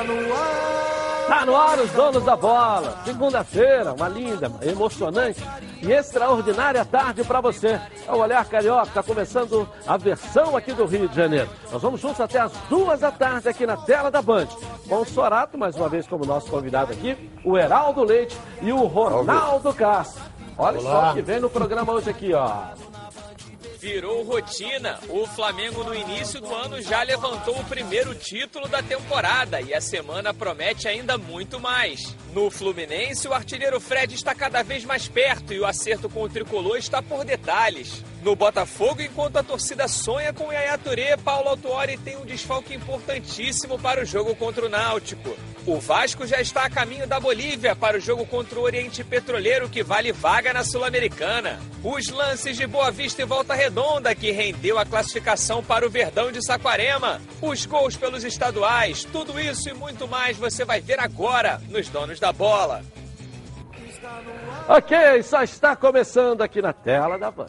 Está no ar. Tá no ar os donos da bola. Segunda-feira, uma linda, emocionante e extraordinária tarde para você. É o Olhar Carioca, está começando a versão aqui do Rio de Janeiro. Nós vamos juntos até as duas da tarde aqui na tela da Band. Com o Sorato, mais uma vez como nosso convidado aqui, o Heraldo Leite e o Ronaldo Castro. Olha Olá. só que vem no programa hoje aqui, ó. Virou rotina. O Flamengo no início do ano já levantou o primeiro título da temporada e a semana promete ainda muito mais. No Fluminense, o artilheiro Fred está cada vez mais perto e o acerto com o tricolor está por detalhes. No Botafogo, enquanto a torcida sonha com Yaya Touré, Paulo Autuori tem um desfalque importantíssimo para o jogo contra o Náutico. O Vasco já está a caminho da Bolívia para o jogo contra o Oriente Petroleiro, que vale vaga na Sul-Americana. Os lances de Boa Vista e Volta Redonda, que rendeu a classificação para o Verdão de Saquarema. Os gols pelos estaduais, tudo isso e muito mais você vai ver agora nos Donos da Bola. Ok, só está começando aqui na tela da Band.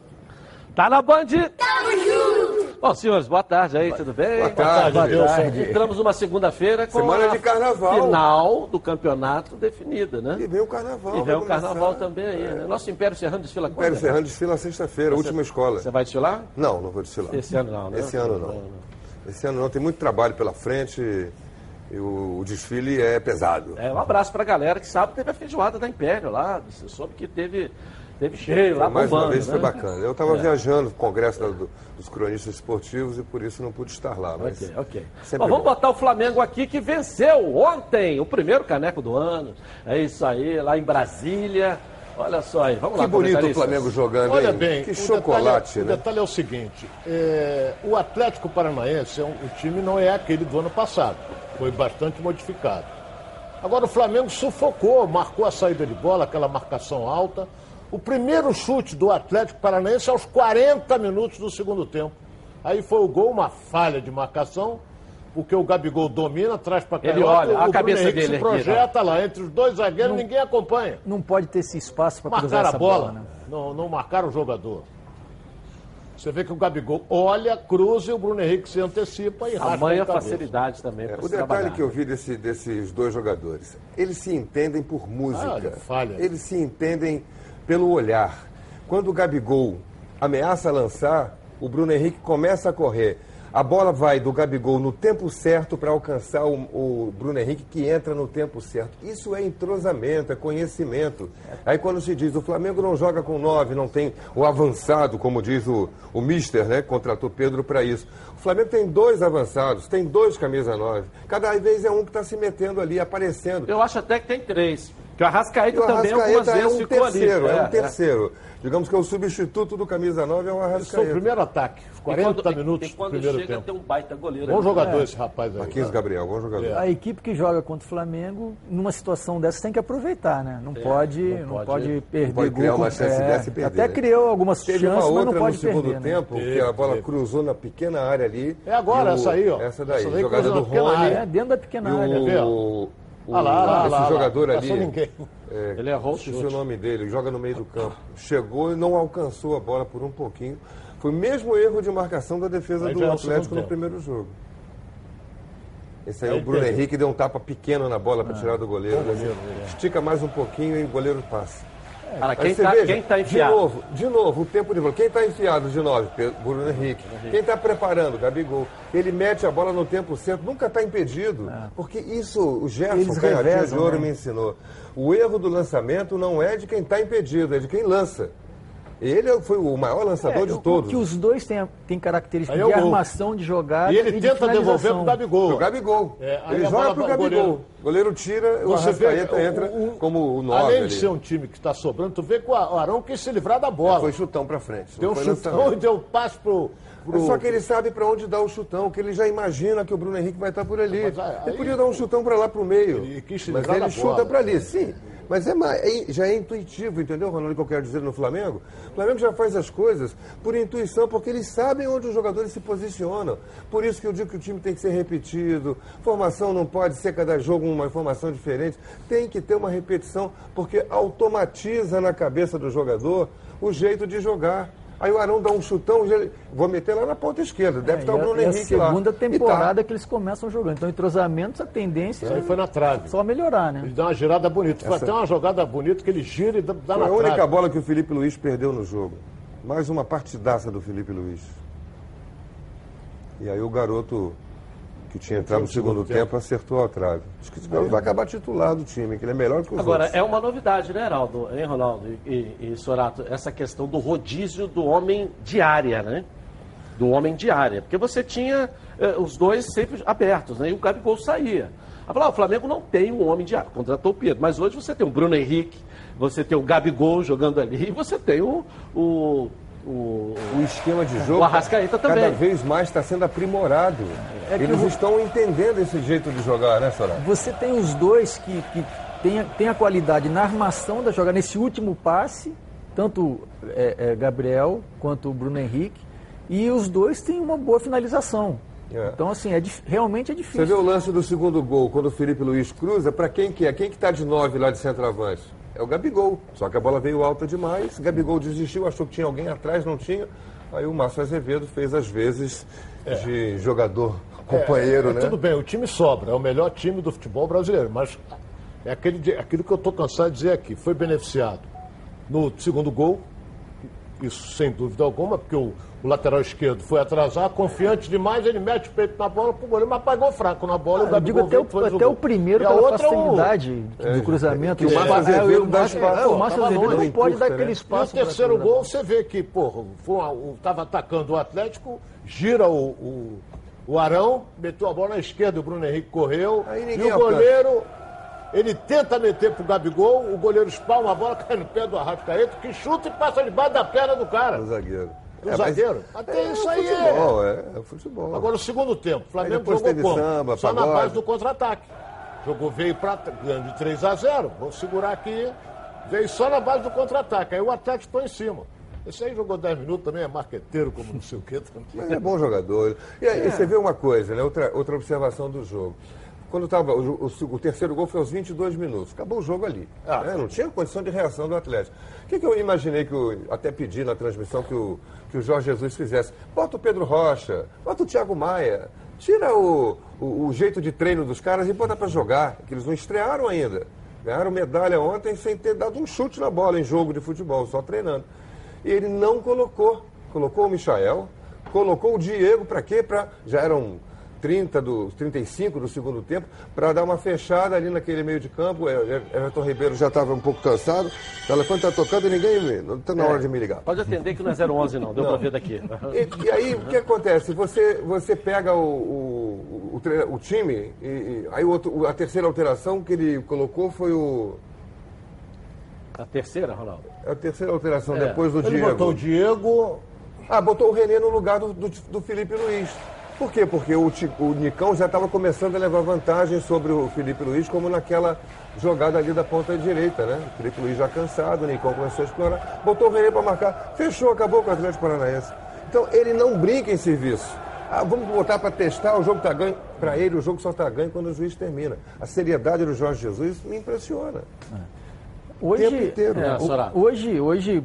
Tá na Band? Bom, senhores, boa tarde aí, tudo bem? Boa tarde, Boa Deus. tarde. Entramos numa segunda-feira com Semana a de carnaval. final do campeonato definida, né? E vem o carnaval. E vem o carnaval começar. também aí, né? Nosso Império Serrano desfila quando? Império Serrano desfila sexta-feira, última escola. Você vai desfilar? Não, não vou desfilar. Esse ano não, né? Esse ano não. Esse ano não, tem muito trabalho pela frente e o, o desfile é pesado. É, um abraço pra galera que sábado teve a feijoada da Império lá. Você soube que teve, teve cheio lá Mais bombando, uma vez né? foi bacana. Eu estava É. viajando no congresso da- do- dos cronistas esportivos e por isso não pude estar lá. Mas Ok, ok. Bom, vamos bom. botar o Flamengo aqui que venceu ontem o primeiro caneco do ano. É isso aí, lá em Brasília. Olha só aí, vamos Que lá. bonito o. Flamengo jogando, Olha hein? bem, que o chocolate, detalhe, né? O detalhe é o seguinte: é, o Atlético Paranaense, é um- o time não é aquele do ano passado, foi bastante modificado. Agora o Flamengo sufocou, marcou a saída de bola, aquela marcação alta. O primeiro chute do Atlético Paranaense aos 40 minutos do segundo tempo. Aí foi o gol, uma falha de marcação, porque o Gabigol domina, traz para Ele olha, a o cabeça Bruno dele se aqui, projeta lá entre os dois zagueiros, ninguém acompanha. não pode ter esse espaço para cruzar Marcaram essa a bola, bola, né? não, não marcaram o jogador. Você vê que o Gabigol olha, cruza e o Bruno Henrique se antecipa e A rasga mãe o a cabeça. facilidade também. É, O detalhe trabalhar. que eu vi desse- desses dois jogadores, eles se entendem por música. olha, falha. Eles se entendem pelo olhar. Quando o Gabigol ameaça lançar, o Bruno Henrique começa a correr. A bola vai do Gabigol no tempo certo para alcançar o, o Bruno Henrique que entra no tempo certo. Isso é entrosamento, é conhecimento. Aí quando se diz o Flamengo não joga com nove, não tem o avançado, como diz o, o Mister, né? Contratou Pedro para isso. O Flamengo tem dois avançados, tem dois camisa nove. Cada vez é um que está se metendo ali, aparecendo. Eu acho até que tem três. Que o Arrascaeta E o também algumas Arrascaeta é vezes um ficou ali. terceiro, é, É, um terceiro. Digamos que é o substituto do camisa 9 é o Esse foi o Arrascaeta. primeiro ataque, os E 40 quando- minutos e do quando primeiro chega tempo. tem um baita goleiro. Bom ali. jogador esse rapaz aí. Marquinhos Gabriel, bom jogador. É. A equipe que joga contra o Flamengo, numa situação dessa, tem que aproveitar, né? Não, pode, não pode- pode, perder pode criar gol. uma com- chance é, dessa e perder, Até né? criou algumas Teve chances, uma mas não outra no pode segundo perder. né? tempo, que a bola cruzou na pequena área ali. É agora E o- essa aí, ó. Essa daí, jogada do Rony. área. É, dentro da pequena E área. O, Ah lá, lá, esse lá, lá. jogador Não ali. passou ninguém. é, Ele errou chute. o nome dele, joga no meio do campo. Chegou e não alcançou a bola por um pouquinho. Foi o mesmo erro de marcação da defesa Aí do é Atlético no tempo. primeiro jogo. Esse aí, Aí o Bruno. Henrique deu um tapa pequeno na bola Ah. para tirar do goleiro. Estica mais um pouquinho e o goleiro passa. Cara, Aí quem você tá, tá enfiado? De novo, de novo, o tempo de bola. Quem está enfiado de nove? Bruno Henrique. Quem está preparando? Gabigol. Ele mete a bola no tempo certo, nunca está impedido. Porque isso, o Gerson Canhotinha de Ouro né? me ensinou. O erro do lançamento não é de quem está impedido, é de quem lança. Ele foi o maior lançador É, de todos. Que os dois têm, têm características é de gol. armação de jogada E ele de tenta devolver pro Gabigol. O Gabigol. É, ele joga pro Gabigol. goleiro- O goleiro tira, o Você vê, Arrascaeta o- entra o- como o 9 Além ali. de ser um time que está sobrando, tu vê que o Arão quis se livrar da bola. Foi chutão pra frente. deu um chutão lançamento. e deu um passe pro. pro... É só que ele sabe pra onde dar o chutão, que ele já imagina que o Bruno Henrique vai estar por ali. Mas aí- ele podia dar um chutão pra lá pro meio. Ele quis se mas ele da chuta pra ali, sim. Mas é é- já é intuitivo, entendeu, Ronaldo, o que eu quero dizer no Flamengo? O Flamengo já faz as coisas por intuição, porque eles sabem onde os jogadores se posicionam. Por isso que eu digo que o time tem que ser repetido. Formação não pode ser cada jogo uma formação diferente. Tem que ter uma repetição, porque automatiza na cabeça do jogador o jeito de jogar. Aí o Arão dá um chutão, já- vou meter lá na ponta esquerda. Deve É, estar o a- Bruno Henrique a lá. segunda E tá. temporada que eles começam jogando. Então, entrosamentos, a tendência Isso aí foi na trave. é só melhorar, né? Ele dá uma girada bonita. Foi até uma jogada bonita que ele gira e dá, Foi na a única trave. bola que o Felipe Luiz perdeu no jogo. Mais uma partidaça do Felipe Luiz. E aí o garoto que tinha entrado no segundo tempo acertou a trave. Acho que esse garoto vai acabar titular do time, que ele é melhor que os Agora, outros. é uma novidade, né, Heraldo, hein, Ronaldo e, e, e Sorato, essa questão do rodízio do homem de área, né? Do homem de área. Porque você tinha eh, os dois sempre abertos, né? E o Gabigol saía. Aí falou, ah, o Flamengo não tem um homem de área, contratou o Pedro. Mas hoje você tem o Bruno Henrique, você tem o Gabigol jogando ali, e você tem o. o, o O esquema de jogo O Arrascaeta também. cada vez mais está sendo aprimorado. É Eles o- estão entendendo esse jeito de jogar, né, Sorato? Você tem os dois que, que tem, a- tem a qualidade na armação da jogada, nesse último passe, tanto é, é, Gabriel quanto o Bruno Henrique, e os dois têm uma boa finalização. É. Então, assim, é, realmente é Você difícil. vê o lance do segundo gol, quando o Felipe Luiz cruza, para quem que é? Quem que tá de nove lá de centroavante? É o Gabigol. Só que a bola veio alta demais, Gabigol desistiu, achou que tinha alguém atrás, não tinha. Aí o Márcio Azevedo fez as vezes de jogador companheiro, É, né? Tudo bem, o time sobra, é o melhor time do futebol brasileiro, mas é aquele, aquilo que eu estou cansado de dizer aqui. Foi beneficiado no segundo gol, isso sem dúvida alguma, porque o, o lateral esquerdo foi atrasar, confiante demais, ele mete o peito na bola pro goleiro, mas pagou fraco na bola. Ah, o eu Gabigol digo até, o, até o primeiro pela outra, facilidade do cruzamento. que o Márcio É, Azevedo o dá Márcio- espaço. é, o Márcio Azevedo não pode dar aquele né? E o espaço. terceiro gol, você vê que, porra, tava atacando o Atlético, gira o, o, Arão, meteu a bola na esquerda, o Bruno Henrique correu. E o goleiro, ele tenta meter pro Gabigol, o goleiro espalma a bola, cai no pé do Arrascaeta, que chuta e passa debaixo da perna do cara. O zagueiro. Do É, zagueiro. Até é, isso é aí futebol, é. é futebol. Agora o segundo tempo, o Flamengo jogou como? samba, Só na pagode. base do contra-ataque. Jogou, veio pra, ganhando de 3 a 0 vou segurar aqui, veio só na base do contra-ataque. Aí o Atlético ficou em cima. Esse aí jogou 10 minutos também, é marqueteiro, como não sei o quê. também. Mas é bom jogador. E aí você vê uma coisa, né? Outra, outra observação do jogo. Quando estava o, o- o terceiro gol foi aos 22 minutos. Acabou o jogo ali. Ah. né? Não tinha condição de reação do Atlético. O que, que eu imaginei que eu até pedi na transmissão que o, que o Jorge Jesus fizesse? Bota o Pedro Rocha, bota o Thiago Maia, tira o, o, o jeito de treino dos caras e bota para jogar, que eles não estrearam ainda. Ganharam medalha ontem sem ter dado um chute na bola em jogo de futebol, só treinando. E ele não colocou. Colocou o Michael, colocou o Diego para quê? Pra, já eram 30 do, 35 do segundo tempo, para dar uma fechada ali naquele meio de campo. É, é, Everton Ribeiro já estava um pouco cansado. O telefone está tocando e ninguém me- não está na hora de me ligar. Pode atender que não é 011 não, deu pra ver daqui. E, e aí, o que acontece? Você, você pega o, o, o, o time, e, e aí outro- a terceira alteração que ele colocou foi o. A terceira, Ronaldo? A terceira alteração É. depois do Ele Diego. botou o Diego, Ah, botou o René no lugar do, do, do Felipe Luiz. Por quê? Porque o, o Nicão já estava começando a levar vantagem sobre o Felipe Luiz, como naquela jogada ali da ponta direita, né? O Felipe Luiz já cansado, o Nicão começou a explorar, botou o René para marcar, fechou, acabou com o Atlético Paranaense. Então ele não brinca em serviço. Ah, vamos botar para testar, o jogo está ganho. Para ele, o jogo só está ganho quando o juiz termina. A seriedade do Jorge Jesus me impressiona. Hoje, tempo inteiro. é, É, o- hoje, hoje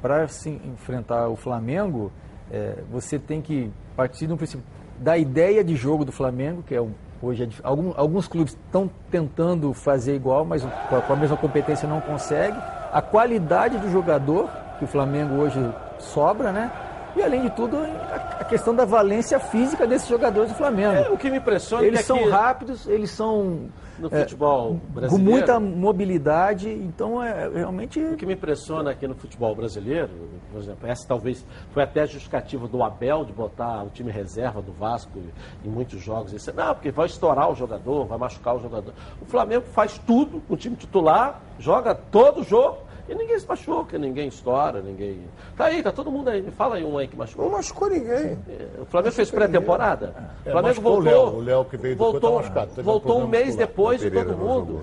para se enfrentar o Flamengo, é, você tem que partir do princípio da ideia de jogo do Flamengo, que é um, hoje é alguns clubes estão tentando fazer igual, mas com a mesma competência não consegue. A qualidade do jogador que o Flamengo hoje sobra, né? E além de tudo, a questão da valência física desses jogadores do Flamengo. É, o que me impressiona é eles que são aqui, rápidos, eles são no é, futebol com brasileiro. muita mobilidade, então é realmente. O que me impressiona aqui no futebol brasileiro, por exemplo, essa talvez foi até a justificativa do Abel de botar o time reserva do Vasco em muitos jogos. Esse, não, porque vai estourar o jogador, vai machucar o jogador. O Flamengo faz tudo com o time titular, joga todo jogo e ninguém se machuca, ninguém estoura, ninguém. Tá aí, tá todo mundo aí. Me fala aí um aí que machucou. Não machucou ninguém. O Flamengo fez pré-temporada. É, o Flamengo machucou o voltou. Léo, o Léo que veio depois voltou, tá machucado, um voltou um mês muscular. depois de todo não mundo.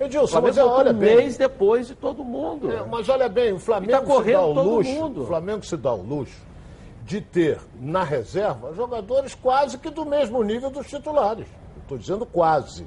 O Edilson, Flamengo mas é, voltou olha um bem. mês depois de todo mundo. É, mas olha bem, o Flamengo E tá se dá correndo o todo luxo. mundo. O Flamengo se dá o luxo de ter na reserva jogadores quase que do mesmo nível dos titulares. Estou dizendo quase.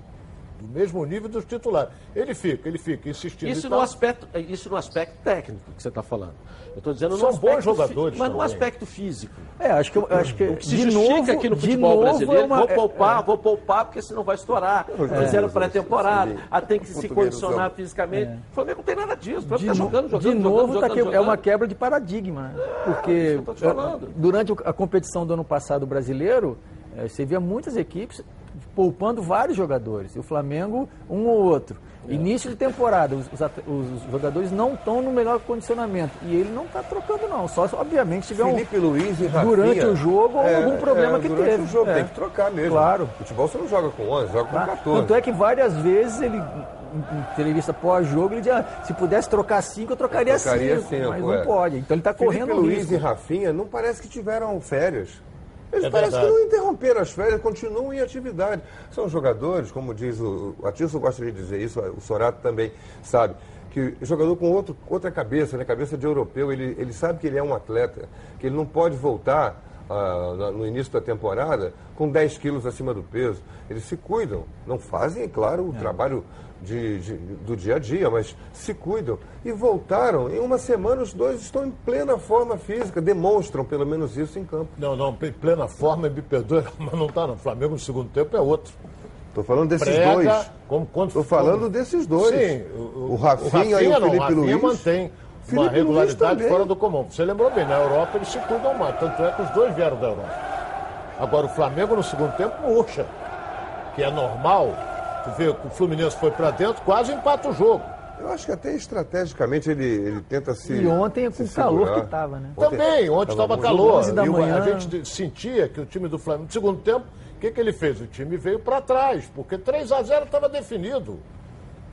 Do mesmo nível dos titulares. Ele fica, ele fica insistindo. Isso no, aspecto, isso no aspecto técnico que você está falando. Eu estou dizendo São no bons jogadores Mas no também. aspecto físico. É, acho que, eu- acho que O que se de justifica novo, aqui no futebol novo brasileiro, é uma- vou é- poupar, vou poupar, porque senão vai estourar. Fizeram pré-temporada, sim. ah, tem que se condicionar fisicamente. O Flamengo não tem nada disso. O está no- jogando, jogando, de novo, jogando, tá jogando, que- é uma quebra de paradigma, né? Porque isso que eu tô te falando. eh, durante a competição do ano passado brasileiro, eh, você via muitas equipes poupando vários jogadores. E o Flamengo, um ou outro. É. Início de temporada, os, os os jogadores não estão no melhor condicionamento. E ele não está trocando, não. Só, obviamente, tiver um. Felipe Luiz e Rafinha. durante o jogo ou algum problema que durante teve. o jogo, É. tem que trocar mesmo. Claro. Futebol você não joga com 11, joga com Tá? 14. Tanto é que várias vezes ele, em, entrevista pós-jogo, ele dizia, ah, se pudesse trocar cinco, eu trocaria, Eu trocaria cinco, cinco, mas é. não pode. Então ele está Felipe correndo Luiz risco. e Rafinha não parece que tiveram férias. Eles É parecem que não interromperam as férias, continuam em atividade. São jogadores, como diz o, o Atilson gosta de dizer isso, o Sorato também sabe, que jogador com outro, outra cabeça, né, cabeça de europeu, ele, ele sabe que ele é um atleta, que ele não pode voltar ah, no início da temporada com 10 quilos acima do peso. Eles se cuidam, não fazem, é claro, o trabalho de- de- do dia a dia, mas se cuidam. E voltaram, em uma semana os dois estão em plena forma física, demonstram pelo menos isso em campo. Não, não, em plena forma, me perdoe, mas não está, não. O Flamengo no segundo tempo é outro. Estou falando desses Prega, dois. como quando Estou falando desses dois. Sim, o, Rafinha, e o não, Felipe Rafinha Luiz. mantém Felipe uma regularidade fora do comum. Você lembrou bem, na Europa eles se cuidam mais, tanto é que os dois vieram da Europa. Agora o Flamengo no segundo tempo murcha, que é normal. Tu vê que o Fluminense foi para dentro, quase empata o jogo. Eu acho que até estrategicamente ele, ele tenta se. E ontem com se o calor segurar. que estava, né? Também, ontem estava calor. 11 da E manhã. A gente sentia que o time do Flamengo, no segundo tempo, o que, que ele fez? O time veio para trás, porque 3 a 0 estava definido.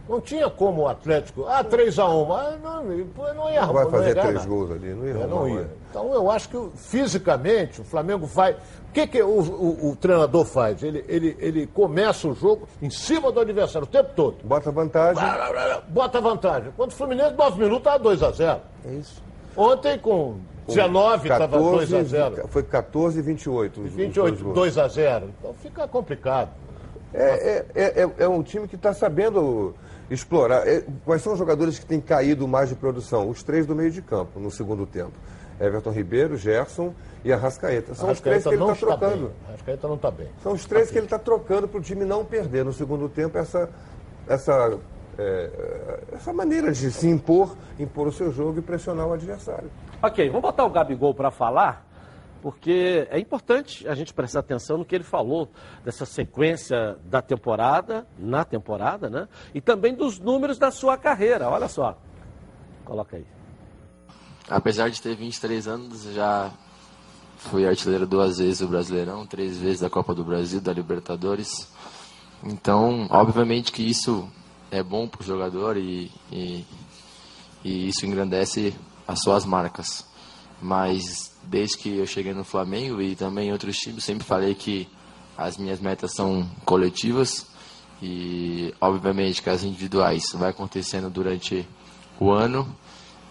Não tinha como o Atlético. Ah, 3 a 1 mas não, não ia Não vai não ia fazer ganhar três gols ali, não ia É, arrumar, não vai. ia. Então eu acho que fisicamente o Flamengo vai. O que, que o, o- o treinador faz? Ele, ele, ele começa o jogo em cima do adversário o tempo todo. Bota vantagem. Bota vantagem. Quando o Fluminense, 9 minutos, estava 2 a 0 É isso. Ontem com 19 estava 2 a 0 Foi 14 e 28. os- os dois 28, gols. 2 a 0 Então fica complicado. É, é, é, é- é um time que está sabendo explorar. É, quais são os jogadores que têm caído mais de produção? Os três do meio de campo, no segundo tempo. Everton Ribeiro, Gerson e Arrascaeta. São os três que ele não está trocando. bem. Arrascaeta não está bem. São os três que ele está trocando para o time não perder no segundo tempo essa, essa, é, essa maneira de se impor, impor o seu jogo e pressionar o adversário. Ok, vamos botar o Gabigol para falar, porque é importante a gente prestar atenção no que ele falou dessa sequência da temporada, na temporada, né? E também dos números da sua carreira. Olha só. Coloca aí. Apesar de ter 23 anos, já fui artilheiro duas vezes do Brasileirão, três vezes da Copa do Brasil, da Libertadores. Então, obviamente que isso é bom para o jogador e, e, e isso engrandece as suas marcas. Mas desde que eu cheguei no Flamengo e também em outros times, sempre falei que as minhas metas são coletivas e obviamente que as individuais vai acontecendo durante o ano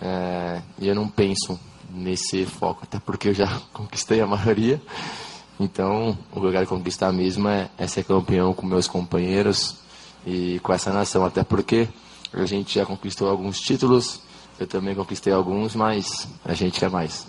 é, e eu não penso nesse foco, até porque eu já conquistei a maioria. Então, o que eu quero conquistar mesmo é, é ser campeão com meus companheiros e com essa nação, até porque a gente já conquistou alguns títulos, eu também conquistei alguns, mas a gente quer mais.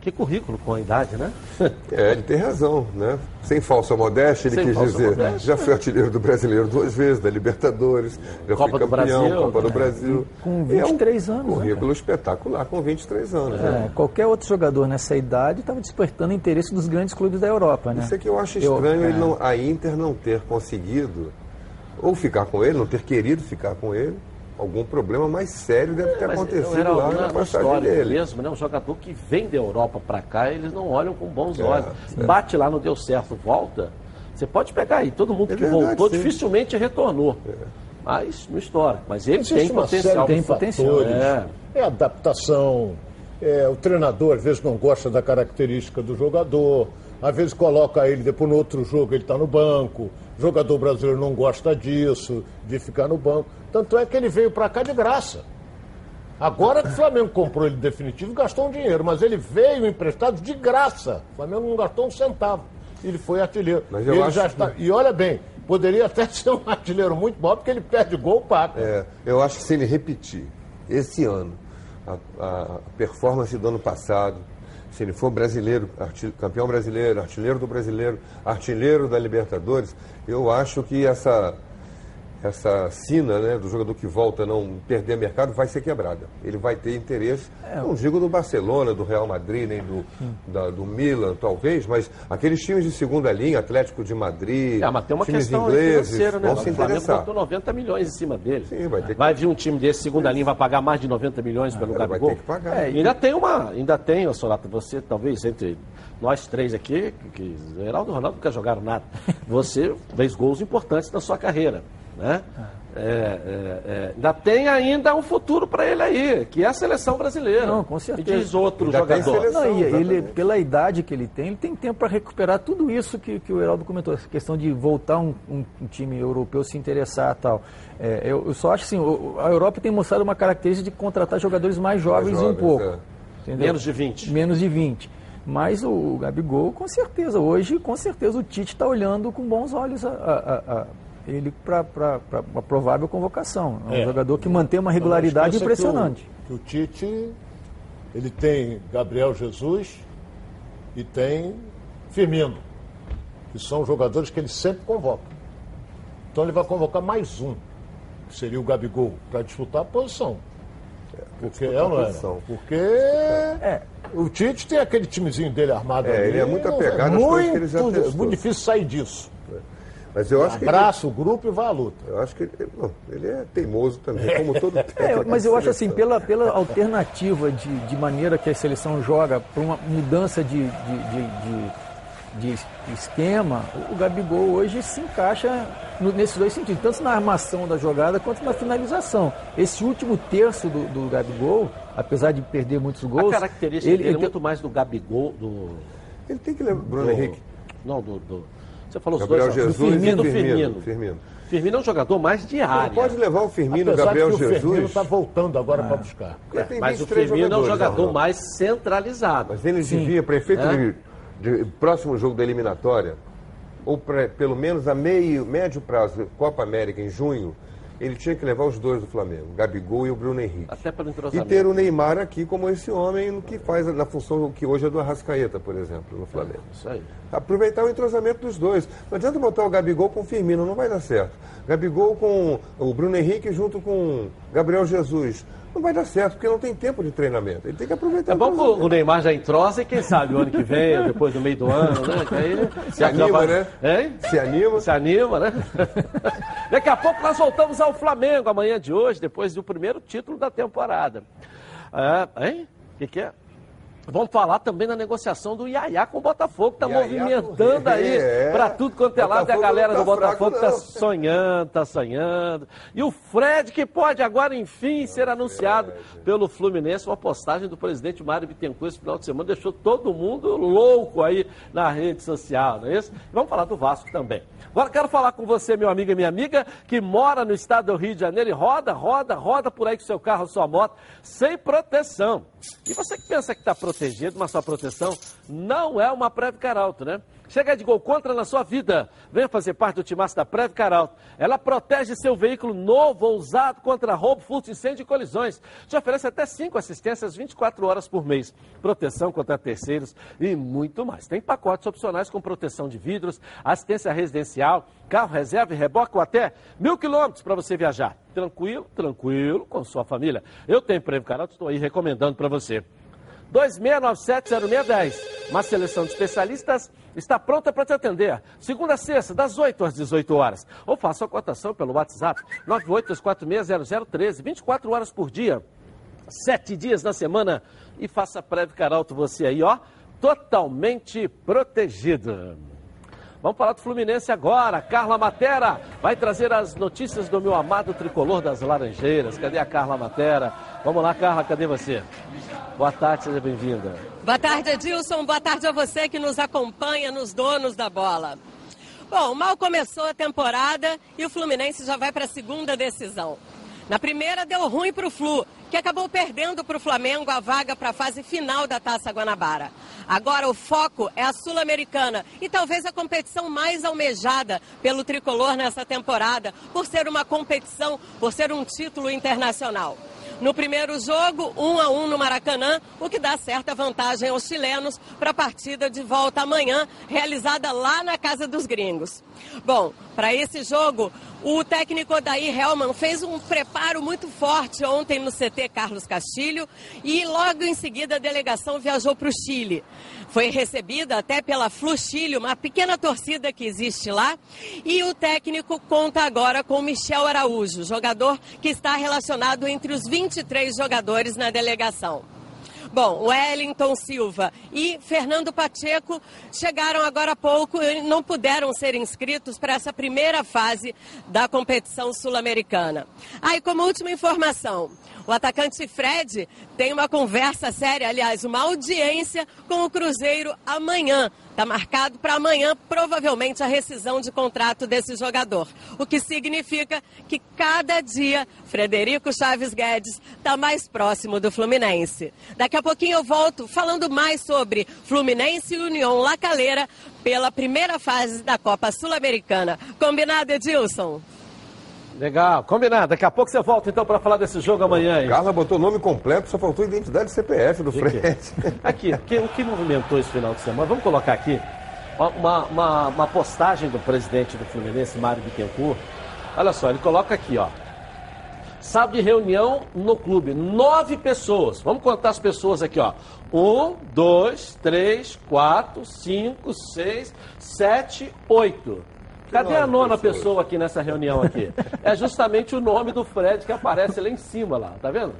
Que currículo com a idade, né? É, ele tem razão, né? Sem falsa modéstia, ele Sem quis falsa dizer. modéstia. Já foi artilheiro do brasileiro duas vezes, da Libertadores, já Copa foi do campeão, Brasil, Copa do né? Brasil. Com E é um 23 anos, né, Currículo espetacular, com 23 anos. É, né? qualquer outro jogador nessa idade estava despertando o interesse dos grandes clubes da Europa, né? Isso é que eu acho Eu- estranho ele é. não- a Inter não ter conseguido ou ficar com ele, não ter querido ficar com ele. Algum problema mais sério deve ter Mas, acontecido lá na- passagem história dele. mesmo, né? Um jogador que vem da Europa para cá, eles não olham com bons É, olhos. é. Bate lá, não deu certo, volta. Você pode pegar aí, todo mundo É que verdade, voltou sim. dificilmente retornou. Mas não estoura. Mas ele Existe tem potencial. Tem potencial, é. É. adaptação. é, o treinador às vezes não gosta da característica do jogador. Às vezes coloca ele depois no outro jogo ele está no banco. O jogador brasileiro não gosta disso, de ficar no banco. Tanto é que ele veio para cá de graça. Agora que o Flamengo comprou ele definitivo, gastou um dinheiro, mas ele veio emprestado de graça. O Flamengo não gastou um centavo. Ele foi artilheiro. Mas E eu ele acho já que- está- E olha bem, poderia até ser um artilheiro muito bom, porque ele perde gol, paga. É, eu acho que se ele repetir esse ano a, a performance do ano passado, se ele for brasileiro, arti- campeão brasileiro, artilheiro do brasileiro, artilheiro da Libertadores, eu acho que essa essa sina né, do jogador que volta a não perder mercado vai ser quebrada. Ele vai ter interesse, não digo do Barcelona, do Real Madrid, nem do, da- do Milan, talvez, mas aqueles times de segunda linha, Atlético de Madrid, É, mas tem uma times questão ingleses, financeira, né? vão O se Flamengo interessar. botou 90 milhões em cima dele. Sim, vai ter que- vir um time desse, segunda linha, vai pagar mais de 90 milhões pelo Ela vai Gabigol. ter que pagar. É, ainda tem uma, ainda tem, ô Solata, você talvez entre nós três aqui, que que Geraldo e Ronaldo nunca jogaram nada, você fez gols importantes na sua carreira, né? É, é, é, ainda tem ainda um futuro para ele aí, que é a seleção brasileira. Não, com E certeza. diz outro Ainda tem jogador. seleção. Não, e ele, pela idade que ele tem, ele tem tempo para recuperar tudo isso que, que o Heraldo comentou, essa questão de voltar um, um- um time europeu se interessar e tal. É, eu, eu só acho assim, a Europa tem mostrado uma característica de contratar jogadores mais jovens, um jovens, pouco. é. entendeu? Menos de 20. Menos de 20. Mas o Gabigol, com certeza, hoje, com certeza, o Tite está olhando com bons olhos a- a- a ele para uma provável convocação. É um É. jogador que mantém uma regularidade esqueça impressionante. Que o, que o Tite, ele tem Gabriel Jesus e tem Firmino, que são jogadores que ele sempre convoca. Então ele vai convocar mais um, que seria o Gabigol, para disputar a posição. Porque é ou não é? posição. Porque é, o Tite tem aquele timezinho dele armado É, ali. ele é muito não- apegado às coisas que ele já testou. muito difícil sair disso. Mas eu acho que ele, Abraça o grupo e vai à luta. eu acho que ele, não, ele é teimoso também, como todo É, técnico. mas de eu acho assim, pela, pela alternativa de, de maneira que a seleção joga, para uma mudança de, de, de, de- de esquema, o Gabigol hoje se encaixa no- nesses dois sentidos, tanto na armação da jogada quanto na finalização. Esse último terço do, do Gabigol, apesar de perder muitos gols. A característica ele, dele ele é tem- muito mais do Gabigol, do... Ele tem que levar. Bruno do- Henrique, Não, do... do- você falou os Gabriel dois, Jesus do Firmino, e Firmino. Firmino. Firmino. Firmino é um jogador mais de Não área. pode levar o Firmino, Apesar Gabriel que o Firmino Jesus. está voltando agora para buscar. Tem Mas o 23 Firmino é um jogador Arnaldo. mais centralizado. Mas ele devia, para efeito É. de, de próximo jogo da eliminatória, ou pra, pelo menos a meio, médio prazo, Copa América em junho, ele tinha que levar os dois do Flamengo, o Gabigol e o Bruno Henrique. Até pelo E entrosamento. ter o Neymar aqui como esse homem que faz na função que hoje é do Arrascaeta, por exemplo, no Flamengo. Isso aí. Aproveitar o entrosamento dos dois. Não adianta botar o Gabigol com o Firmino, não vai dar certo. Gabigol com o Bruno Henrique junto com Gabriel Jesus. Não vai dar certo, porque não tem tempo de treinamento. Ele tem que aproveitar É bom que o Neymar já entrosa e quem sabe o ano que vem, ou depois do meio do ano, né? Que aí Se já anima, vai- né? Hein? Se anima. Se anima, né? Daqui a pouco nós voltamos ao Flamengo amanhã de hoje, depois do primeiro título da temporada. É, hein? O que, que é? Vamos falar também da negociação do Iaiá com o Botafogo, está Iaiá movimentando aí é. para tudo quanto é lado. E a galera não do tá fraco, Botafogo está não. sonhando, está sonhando. E o Fred, que pode agora, enfim, ser anunciado pelo Fluminense, uma postagem do presidente Mário Bittencourt esse final de semana, deixou todo mundo louco aí na rede social, não é isso? E vamos falar do Vasco também. Agora quero falar com você, meu amigo e minha amiga, que mora no estado do Rio de Janeiro e roda, roda, roda por aí com seu carro, sua moto, sem proteção. E você que pensa que está protegido, mas sua proteção não é uma Preve Caralto, né? Chega de gol contra na sua vida. Venha fazer parte do timaço da Preve Caralto. Ela protege seu veículo novo ou usado contra roubo, furto, incêndio e colisões. Te oferece até 5 assistências 24 horas por mês. Proteção contra terceiros e muito mais. Tem pacotes opcionais com proteção de vidros, assistência residencial, carro reserva e reboque ou até mil quilômetros para você viajar. Tranquilo, tranquilo com sua família. Eu tenho Preve Caralto, estou aí recomendando para você. 2697-0610. Uma seleção de especialistas está pronta para te atender. Segunda a sexta, das 8 às 18 horas. Ou faça a cotação pelo WhatsApp 982460013, 24 horas por dia, 7 dias na semana. E faça Preve Caralto você aí, ó, totalmente protegido. Vamos falar do Fluminense agora. Carla Matera vai trazer as notícias do meu amado tricolor das Laranjeiras. Cadê a Carla Matera? Vamos lá, Carla, cadê você? Boa tarde, seja bem-vinda. Boa tarde, Edilson. Boa tarde a você que nos acompanha nos donos da bola. Bom, mal começou a temporada e o Fluminense já vai para a segunda decisão. Na primeira deu ruim para o Flu, que acabou perdendo para o Flamengo a vaga para a fase final da Taça Guanabara. Agora o foco é a Sul-Americana e talvez a competição mais almejada pelo tricolor nessa temporada, por ser uma competição, por ser um título internacional. No primeiro jogo, 1 um a 1 um no Maracanã, o que dá certa vantagem aos chilenos para a partida de volta amanhã, realizada lá na Casa dos Gringos. Bom, para esse jogo, o técnico Odair Helman fez um preparo muito forte ontem no CT Carlos Castilho e logo em seguida a delegação viajou para o Chile. Foi recebida até pela Flu Chile, uma pequena torcida que existe lá. E o técnico conta agora com Michel Araújo, jogador que está relacionado entre os 23 jogadores na delegação. Bom, Wellington Silva e Fernando Pacheco chegaram agora há pouco e não puderam ser inscritos para essa primeira fase da competição sul-americana. Aí, ah, como última informação, o atacante Fred tem uma conversa séria, aliás, uma audiência com o Cruzeiro amanhã. Está marcado para amanhã, provavelmente, a rescisão de contrato desse jogador. O que significa que cada dia Frederico Chaves Guedes está mais próximo do Fluminense. Daqui a pouquinho eu volto falando mais sobre Fluminense e União Lacaleira pela primeira fase da Copa Sul-Americana. Combinado, Edilson? Legal, combinado. Daqui a pouco você volta então para falar desse jogo amanhã. Hein? Carla botou o nome completo, só faltou identidade CPF do Fred. Aqui, aqui, o que movimentou esse final de semana? Vamos colocar aqui uma, uma, uma postagem do presidente do Fluminense, Mário Bittencourt. Olha só, ele coloca aqui, ó. Sábado de reunião no clube, nove pessoas. Vamos contar as pessoas aqui, ó. Um, dois, três, quatro, cinco, seis, sete, oito. Cadê a nona pessoa aqui nessa reunião aqui? É justamente o nome do Fred que aparece lá em cima, lá, tá vendo?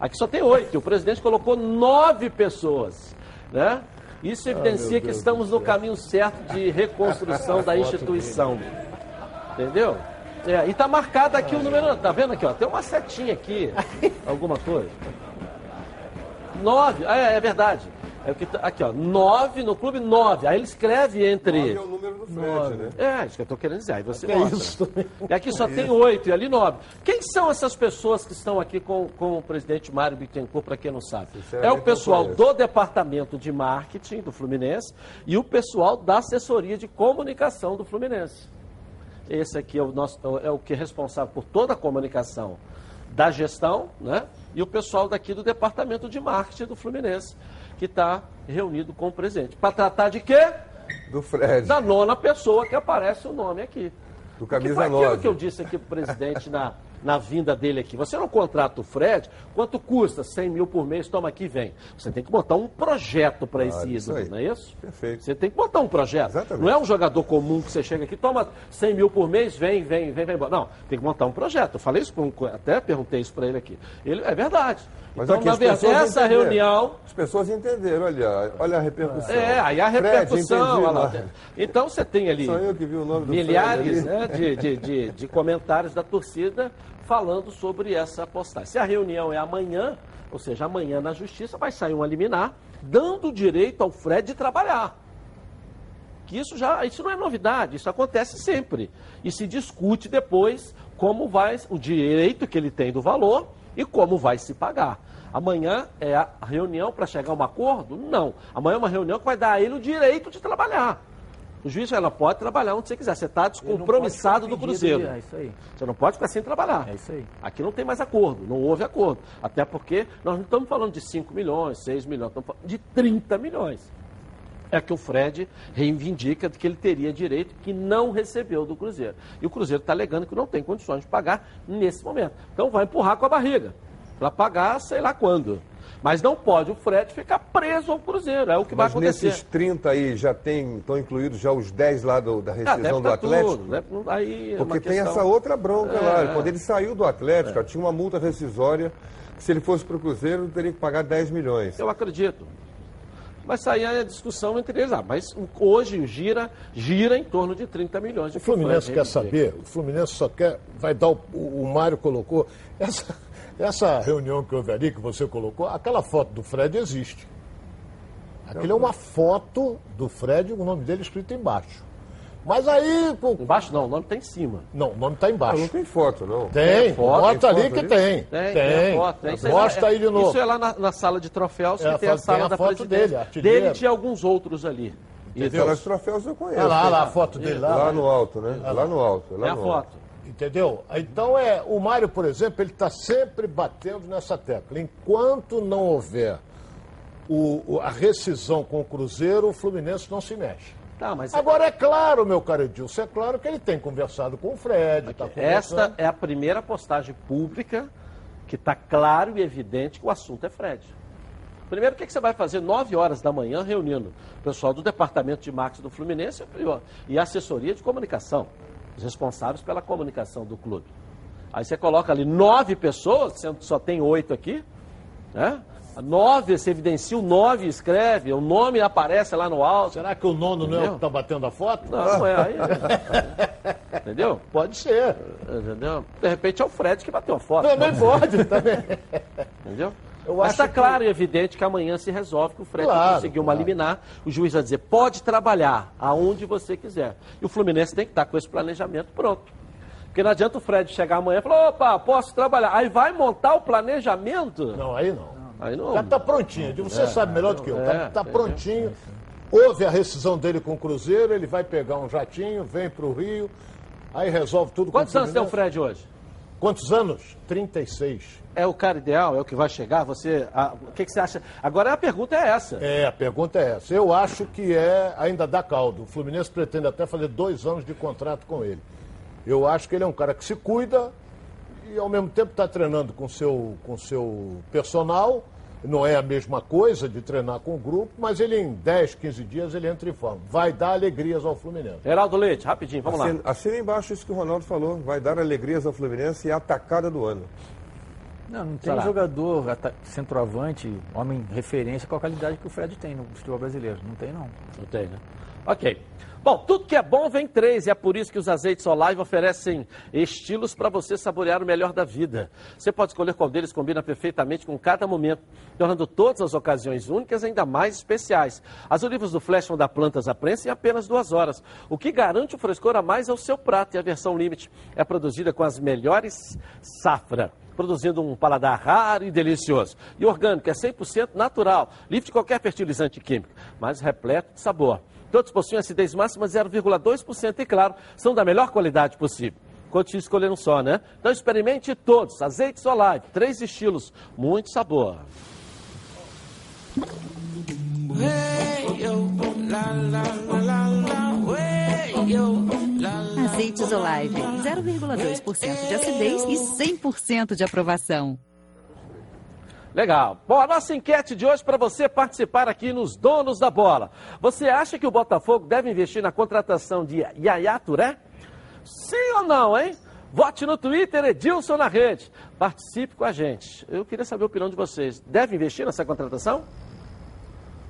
Aqui só tem oito, o presidente colocou nove pessoas, né? Isso evidencia ah, que estamos no caminho certo de reconstrução da instituição. Entendeu? É, e está marcado aqui o número. Tá vendo aqui, ó? Tem uma setinha aqui. Alguma coisa. Nove. Ah, é, é verdade. É o que tá, aqui, ó, nove no clube, nove. Aí ele escreve entre. Nove é o número do Fred, né? É, isso que eu estou querendo dizer. Aí você é Isso. E aqui só tem oito e ali nove. Quem são essas pessoas que estão aqui com, com o presidente Mário Bittencourt, para quem não sabe? É o pessoal do departamento de marketing do Fluminense e o pessoal da assessoria de comunicação do Fluminense. Esse aqui é o, nosso, é o que é responsável por toda a comunicação da gestão, né? E o pessoal daqui do departamento de marketing do Fluminense que está reunido com o presidente. Para tratar de quê? Do Fred. Da nona pessoa que aparece o nome aqui. Do camisa foi aquilo que eu disse aqui para o presidente na, na vinda dele aqui. Você não contrata o Fred, quanto custa? 100 mil por mês, toma aqui vem. Você tem que montar um projeto para esse ídolo, não é isso? Perfeito. Você tem que montar um projeto. Exatamente. Não é um jogador comum que você chega aqui, toma 100 mil por mês, vem, vem, vem, vem embora. Não, tem que montar um projeto. Eu falei isso, até perguntei isso para ele aqui. Ele, é verdade. Mas então, na verdade, essa reunião. As pessoas entenderam, olha, olha a repercussão. É, aí a repercussão. Fred, entendi, então você tem ali milhares né, de, de, de, de comentários da torcida falando sobre essa postagem. Se a reunião é amanhã, ou seja, amanhã na justiça, vai sair um liminar dando direito ao Fred de trabalhar. Que isso já, isso não é novidade, isso acontece sempre. E se discute depois como vai o direito que ele tem do valor e como vai se pagar. Amanhã é a reunião para chegar a um acordo? Não. Amanhã é uma reunião que vai dar a ele o direito de trabalhar. O juiz ela pode trabalhar onde você quiser. Você está descompromissado do Cruzeiro. É isso aí. Você não pode ficar sem trabalhar. É isso aí. Aqui não tem mais acordo, não houve acordo. Até porque nós não estamos falando de 5 milhões, 6 milhões, estamos falando de 30 milhões. É que o Fred reivindica que ele teria direito que não recebeu do Cruzeiro. E o Cruzeiro está alegando que não tem condições de pagar nesse momento. Então vai empurrar com a barriga para pagar sei lá quando. Mas não pode o Fred ficar preso ao Cruzeiro, é o que Mas vai acontecer. nesses 30 aí já tem, estão incluídos já os 10 lá do- da Ah, rescisão deve do tá Atlético? tudo, né? Aí é Porque tem questão- essa outra bronca É, lá. é. Quando ele saiu do Atlético, tinha uma multa rescisória. que Se ele fosse para o Cruzeiro, teria que pagar 10 milhões. Eu acredito. Mas sair a discussão entre eles. Ah, mas hoje gira, gira em torno de 30 milhões de O Fluminense quer saber, o Fluminense só quer, vai dar, o, o, o Mário colocou, essa, essa reunião que houve ali, que você colocou, aquela foto do Fred existe. Aquilo é uma foto do Fred, o nome dele escrito embaixo. Mas aí, com- Embaixo não, o nome está em cima. não, o nome está Ah, embaixo. não tem foto, não. Tem, foto, bota tem ali foto que ali? tem. Tem, tem foto. Tem. Mostra é- aí de novo. Isso é lá na, na sala de troféus, É, que tem a tem sala a da foto dele, artilheiro. Dele tinha alguns outros ali. Então, os troféus eu conheço. Olha lá, Tem lá a foto dele lá. Lá no alto, né? Lá no alto. Lá É a foto. alto. Entendeu? Então é, o Mário, por exemplo, ele está sempre batendo nessa tecla. Enquanto não houver o- o- a rescisão com o Cruzeiro, o Fluminense não se mexe. Tá, mas Agora é claro, meu caro Edilson, é claro que ele tem conversado com o Fred, está esta é a primeira postagem pública que está claro e evidente que o assunto é Fred. Primeiro, o que, que você vai fazer 9 horas da manhã reunindo o pessoal do departamento de marketing do Fluminense e a assessoria de comunicação, os responsáveis pela comunicação do clube. Aí você coloca ali nove pessoas, sendo que só tem oito aqui, né? Nove, você evidencia o nove, escreve, o nome aparece lá no alto. Será que o nono não é o Entendeu? que está batendo a foto? Não, não é aí. Entendeu? Pode ser. Entendeu? De repente é o Fred que bateu a foto. Também pode, também. Entendeu? Eu Mas está que- claro e evidente que amanhã se resolve que o Fred Claro, conseguiu uma claro. liminar. O juiz vai dizer, pode trabalhar aonde você quiser. E o Fluminense tem que estar com esse planejamento pronto. Porque não adianta o Fred chegar amanhã e falar, opa, posso trabalhar. Aí vai montar o planejamento. Não, aí não. Aí O não. cara está prontinho. Você sabe melhor do que eu. O cara é, está entendeu? prontinho. Houve a rescisão dele com o Cruzeiro, ele vai pegar um jatinho, vem para o Rio, aí resolve tudo Quantos anos tem o. Fred hoje? Quantos anos? 36. É o cara ideal? É o que vai chegar? Você, a- o que, que você acha? Agora a pergunta é essa. É, a pergunta é essa. Eu acho que é ainda dá caldo. O Fluminense pretende até fazer dois anos de contrato com ele. Eu acho que ele é um cara que se cuida e ao mesmo tempo está treinando com seu, com seu personal. Não é a mesma coisa de treinar com o grupo, mas ele em 10, 15 dias ele entra em forma. Vai dar alegrias ao Fluminense. Geraldo Leite, rapidinho, vamos lá. Assina, assina embaixo isso que o Ronaldo falou. Vai dar alegrias ao Fluminense e a atacada do ano. Não, não tem Será? jogador centroavante, homem referência com a qualidade que o Fred tem no futebol brasileiro. Não tem, não. Não tem, né? Ok. Bom, tudo que é bom vem três e é por isso que os azeites Olive oferecem estilos para você saborear o melhor da vida. Você pode escolher qual deles combina perfeitamente com cada momento, tornando todas as ocasiões únicas ainda mais especiais. As olivas do Flash vão dar plantas à prensa em apenas duas horas, o que garante o frescor a mais ao seu prato e a versão limite é produzida com as melhores safra produzindo um paladar raro e delicioso. E orgânico, é 100% natural, livre de qualquer fertilizante químico, mas repleto de sabor. Todos possuem acidez máxima 0,2% e, claro, são da melhor qualidade possível. Difícil escolher um só, né? Então experimente todos. Azeites Olive, três estilos, muito sabor. Azeites Olive, 0,2% de acidez e 100% de aprovação. Legal. Bom, a nossa enquete de hoje para você participar aqui nos Donos da Bola. Você acha que o Botafogo deve investir na contratação de Yaya Touré? Sim ou não, hein? Vote no Twitter, Edilson na rede. Participe com a gente. Eu queria saber a opinião de vocês. Deve investir nessa contratação?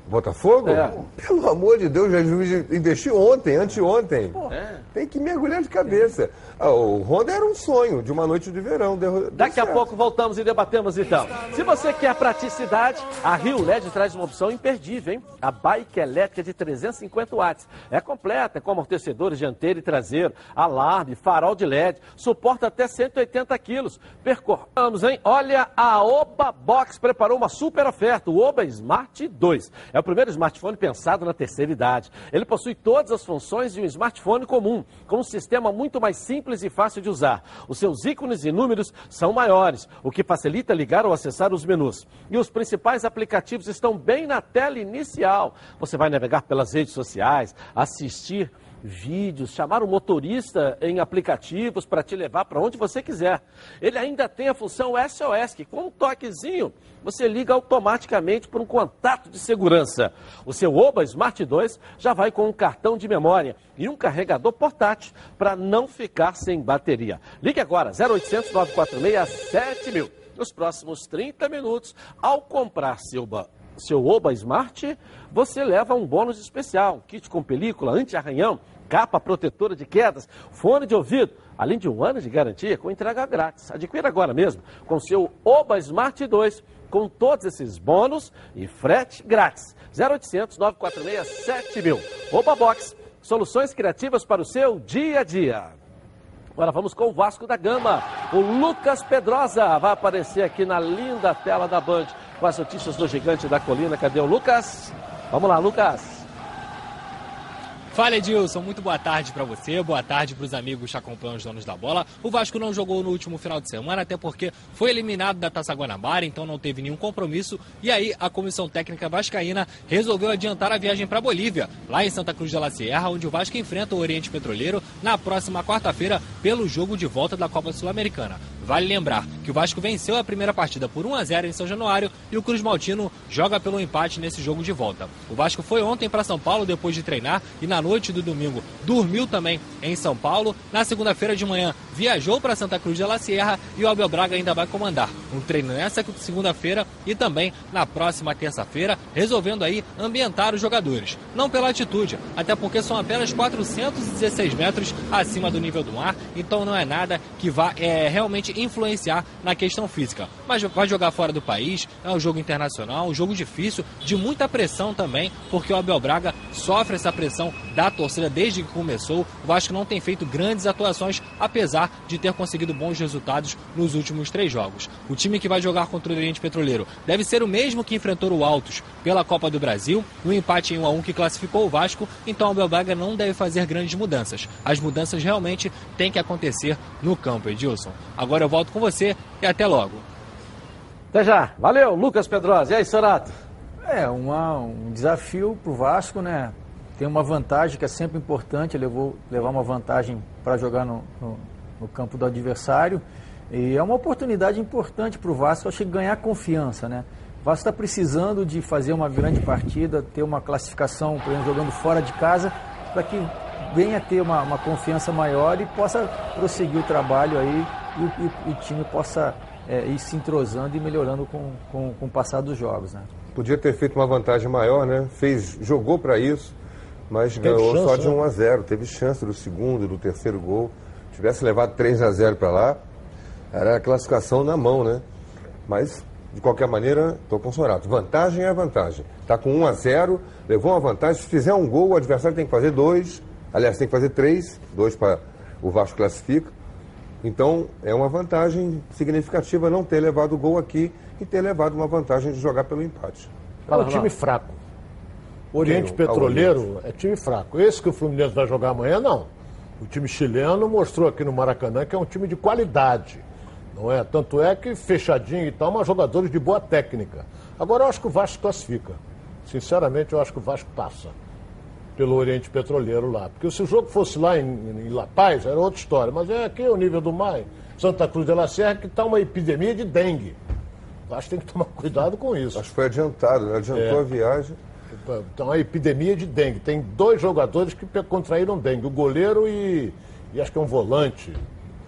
Botafogo? É. Pelo amor de Deus, já investi ontem, anteontem. É. Tem que mergulhar de cabeça. Ah, o Honda era um sonho de uma noite de verão. Deu, Daqui a certo. pouco voltamos e debatemos então. Se você quer praticidade, a Rio LED traz uma opção imperdível, hein? A bike elétrica de 350 watts. É completa, com amortecedores dianteiro e traseiro, alarme, farol de LED, suporta até 180 quilos. Percorramos, hein? Olha, a Oba Box preparou uma super oferta, o Oba Smart 2. É o primeiro smartphone pensado na terceira idade. Ele possui todas as funções de um smartphone comum, com um sistema muito mais simples e fácil de usar. Os seus ícones e números são maiores, o que facilita ligar ou acessar os menus. E os principais aplicativos estão bem na tela inicial. Você vai navegar pelas redes sociais, assistir vídeos, chamar o motorista em aplicativos para te levar para onde você quiser. Ele ainda tem a função SOS, que com um toquezinho você liga automaticamente por um contato de segurança. O seu Oba Smart 2 já vai com um cartão de memória e um carregador portátil para não ficar sem bateria. Ligue agora 0800 946 7000. Nos próximos 30 minutos, ao comprar seu ba- seu Oba Smart, você leva um bônus especial, kit com película anti-arranhão, capa protetora de quedas, fone de ouvido, além de um ano de garantia com entrega grátis. Adquira agora mesmo com seu Oba Smart 2, com todos esses bônus e frete grátis. 0800 946 7000. Oba Box, soluções criativas para o seu dia a dia. Agora vamos com o Vasco da Gama. O Lucas Pedrosa vai aparecer aqui na linda tela da Band com as notícias do Gigante da Colina. Cadê o Lucas? Vamos lá, Lucas. Fala Edilson, muito boa tarde para você, boa tarde para os amigos que acompanham os donos da bola. O Vasco não jogou no último final de semana, até porque foi eliminado da Taça Guanabara, então não teve nenhum compromisso. E aí a comissão técnica vascaína resolveu adiantar a viagem para Bolívia, lá em Santa Cruz de la Sierra, onde o Vasco enfrenta o Oriente Petroleiro na próxima quarta-feira pelo jogo de volta da Copa Sul-Americana. Vale lembrar que o Vasco venceu a primeira partida por 1 a 0 em São Januário e o Cruz Maltino joga pelo empate nesse jogo de volta. O Vasco foi ontem para São Paulo depois de treinar e na noite do domingo dormiu também em São Paulo. Na segunda-feira de manhã viajou para Santa Cruz de la Sierra e o Abel Braga ainda vai comandar um treino nessa segunda-feira e também na próxima terça-feira, resolvendo aí ambientar os jogadores. Não pela altitude, até porque são apenas 416 metros acima do nível do mar, então não é nada que vá é, realmente influenciar na questão física. Mas vai jogar fora do país, é um jogo internacional, um jogo difícil, de muita pressão também, porque o Abel Braga sofre essa pressão da torcida desde que começou. O Vasco não tem feito grandes atuações, apesar de ter conseguido bons resultados nos últimos três jogos. O time que vai jogar contra o Oriente Petroleiro deve ser o mesmo que enfrentou o Altos pela Copa do Brasil, no empate em 1 a 1 que classificou o Vasco, então o Abel Braga não deve fazer grandes mudanças. As mudanças realmente têm que acontecer no campo, Edilson. Agora eu volto com você e até logo. Até já. Valeu, Lucas Pedrosa. E aí, Sorato? É, uma, um desafio para o Vasco, né? Tem uma vantagem que é sempre importante, levou, levar uma vantagem para jogar no, no, no campo do adversário. E é uma oportunidade importante para o Vasco, acho que ganhar confiança, né? O Vasco está precisando de fazer uma grande partida, ter uma classificação, por exemplo, jogando fora de casa, para que venha a ter uma, uma confiança maior e possa prosseguir o trabalho aí e o, e o time possa é, ir se entrosando e melhorando com, com, com o passar dos jogos, né? Podia ter feito uma vantagem maior, né? Fez, jogou para isso, mas Teve ganhou chance, só de né? 1 a 0. Teve chance do segundo, do terceiro gol. Tivesse levado 3 a 0 para lá, era a classificação na mão, né? Mas de qualquer maneira, estou com o Sorato. Vantagem é vantagem. Está com 1 a 0, levou uma vantagem. Se fizer um gol, o adversário tem que fazer dois. Aliás, tem que fazer três, dois para o Vasco classifica. Então, é uma vantagem significativa não ter levado o gol aqui e ter levado uma vantagem de jogar pelo empate. É um time fraco. O Oriente Quem? Petroleiro é time fraco. Esse que o Fluminense vai jogar amanhã, não. O time chileno mostrou aqui no Maracanã que é um time de qualidade. Não é? Tanto é que fechadinho e tal, mas jogadores de boa técnica. Agora eu acho que o Vasco classifica. Sinceramente, eu acho que o Vasco passa pelo Oriente Petroleiro lá. Porque se o jogo fosse lá em, em La Paz, era outra história. Mas é aqui o nível do mar, Santa Cruz de la Serra, que está uma epidemia de dengue. O Vasco tem que tomar cuidado com isso. Acho que foi adiantado, né? adiantou É. a viagem. Então, a epidemia de dengue. Tem dois jogadores que contraíram dengue, o goleiro e, e acho que é um volante.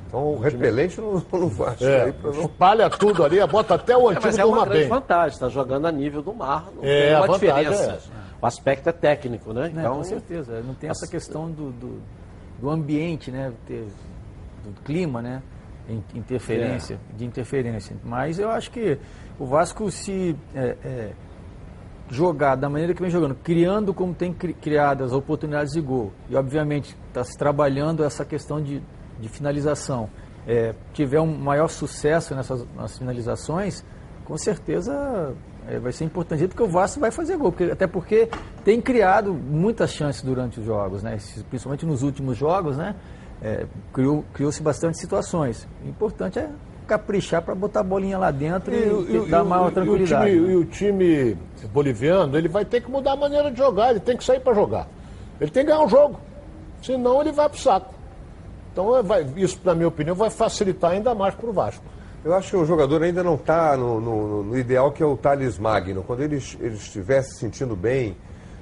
Então o repelente no, no Vasco. É, não- espalha tudo ali, bota até o É, antigo mas é uma grande bem. vantagem, está jogando a nível do mar, não É, tem a uma vantagem diferença. é essa. O aspecto é técnico, né? Então, com certeza. Não tem essa questão do, do, do ambiente, né? do clima, né? in- Interferência, É. de interferência. Mas eu acho que o Vasco se é, é, jogar da maneira que vem jogando, criando como tem cri- criado as oportunidades de gol, e obviamente está se trabalhando essa questão de, de finalização, é, tiver um maior sucesso nessas nas finalizações, com certeza é, vai ser importante, porque o Vasco vai fazer gol, porque, até porque tem criado muitas chances durante os jogos, né? Principalmente nos últimos jogos, né? É, criou- criou-se bastante situações. O importante é caprichar para botar a bolinha lá dentro e, dar maior tranquilidade. E o, time, né? e o time boliviano, ele vai ter que mudar a maneira de jogar, ele tem que sair para jogar. Ele tem que ganhar um jogo. Senão ele vai pro saco. Então é, vai- isso, na minha opinião, vai facilitar ainda mais para o Vasco. Eu acho que o jogador ainda não está no, no- no ideal que é o Thales Magno. Quando ele, ele estiver se sentindo bem,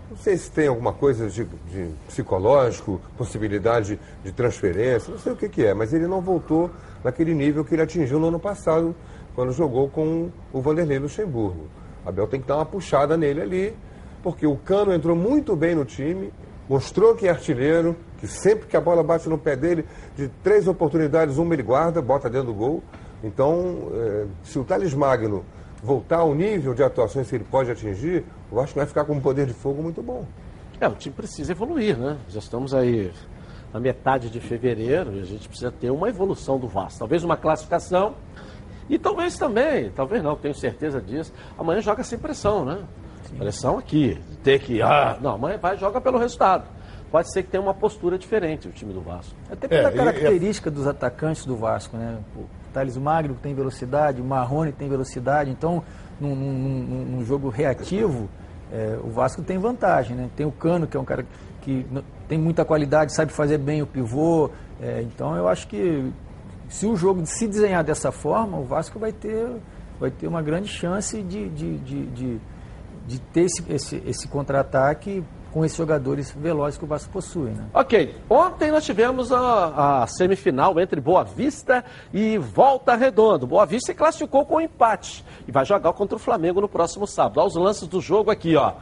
não sei se tem alguma coisa de, de psicológico, possibilidade de transferência, não sei o que, que é, mas ele não voltou naquele nível que ele atingiu no ano passado, quando jogou com o Vanderlei Luxemburgo. Abel tem que dar uma puxada nele ali, porque o Cano entrou muito bem no time, mostrou que é artilheiro, que sempre que a bola bate no pé dele, de três oportunidades, uma ele guarda, bota dentro do gol. Então, eh, se o Thales Magno voltar ao nível de atuações que ele pode atingir, eu acho que vai ficar com um poder de fogo muito bom. É, o time precisa evoluir, né? Já estamos aí na metade de fevereiro e a gente precisa ter uma evolução do Vasco. Talvez uma classificação e talvez também, talvez não, tenho certeza disso. Amanhã joga sem pressão, né? Pressão aqui, ter que. Ah, não, amanhã vai e joga pelo resultado. Pode ser que tenha uma postura diferente o time do Vasco. Até pela É, e- característica dos atacantes do Vasco, né? Thales Magno tem velocidade, Marrone tem velocidade, então num, num- num- jogo reativo, é, o Vasco tem vantagem, né? Tem o Cano, que é um cara que tem muita qualidade, sabe fazer bem o pivô, é, então eu acho que se o jogo se desenhar dessa forma, o Vasco vai ter, vai ter uma grande chance de, de, de, de, de ter esse, esse, esse contra-ataque com esses jogadores velozes que o Vasco possui, né? Ok, ontem nós tivemos a, a semifinal entre Boa Vista e Volta Redonda. Boa Vista se classificou com empate e vai jogar contra o Flamengo no próximo sábado. Olha os lances do jogo aqui, ó.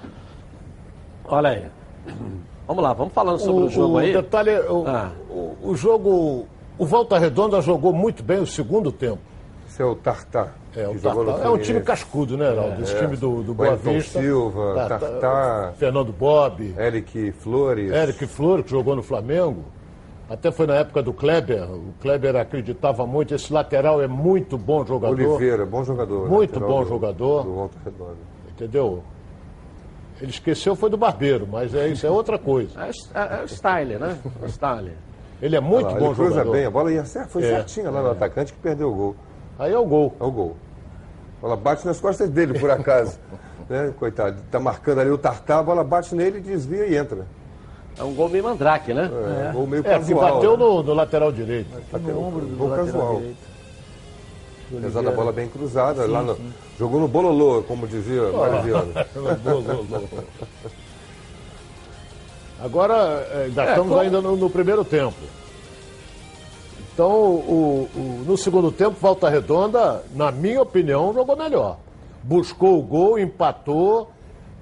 Olha aí. Vamos lá, vamos falando sobre o, jogo aí. detalhe, é, o, Ah. o, o jogo, o Volta Redonda jogou muito bem o segundo tempo. Esse é o Tartar. É, o Tartar. é um time cascudo, né, Heraldo? Esse É. time do, do Boa Wellington Vista. Silva, Tá, tá, Tartar. Fernando Bob, Eric Flores. Eric Flor, que jogou no Flamengo. Até foi na época do Kleber. O Kleber acreditava muito. Esse lateral é muito bom jogador. Oliveira, bom jogador. Muito lateral bom do- jogador. Do Volta Redonda. Entendeu? Ele esqueceu foi do Barbeiro, mas é, isso é outra coisa. É, é, é o style, né? O style. Ele é muito lá, bom ele cruza jogador. bem, a bola ia certo, foi É. certinha lá no atacante que perdeu o gol. Aí é o gol. É o gol. A bola bate nas costas dele, por acaso. né? Coitado, tá marcando ali o Tartar, a bola bate nele, desvia e entra. É um gol meio mandrake, né? É, gol meio É, que casual. bateu né? no, no lateral direito. Bateu no ombro do gol lateral casual. direito. Apesar da bola bem cruzada, lá no, jogou no bololô, como dizia o Mariziano. Gol, gol, gol. Agora, eh, ainda É, estamos como- ainda no, no primeiro tempo. Então, o, o- no segundo tempo, Volta Redonda, na minha opinião, jogou melhor. Buscou o gol, empatou,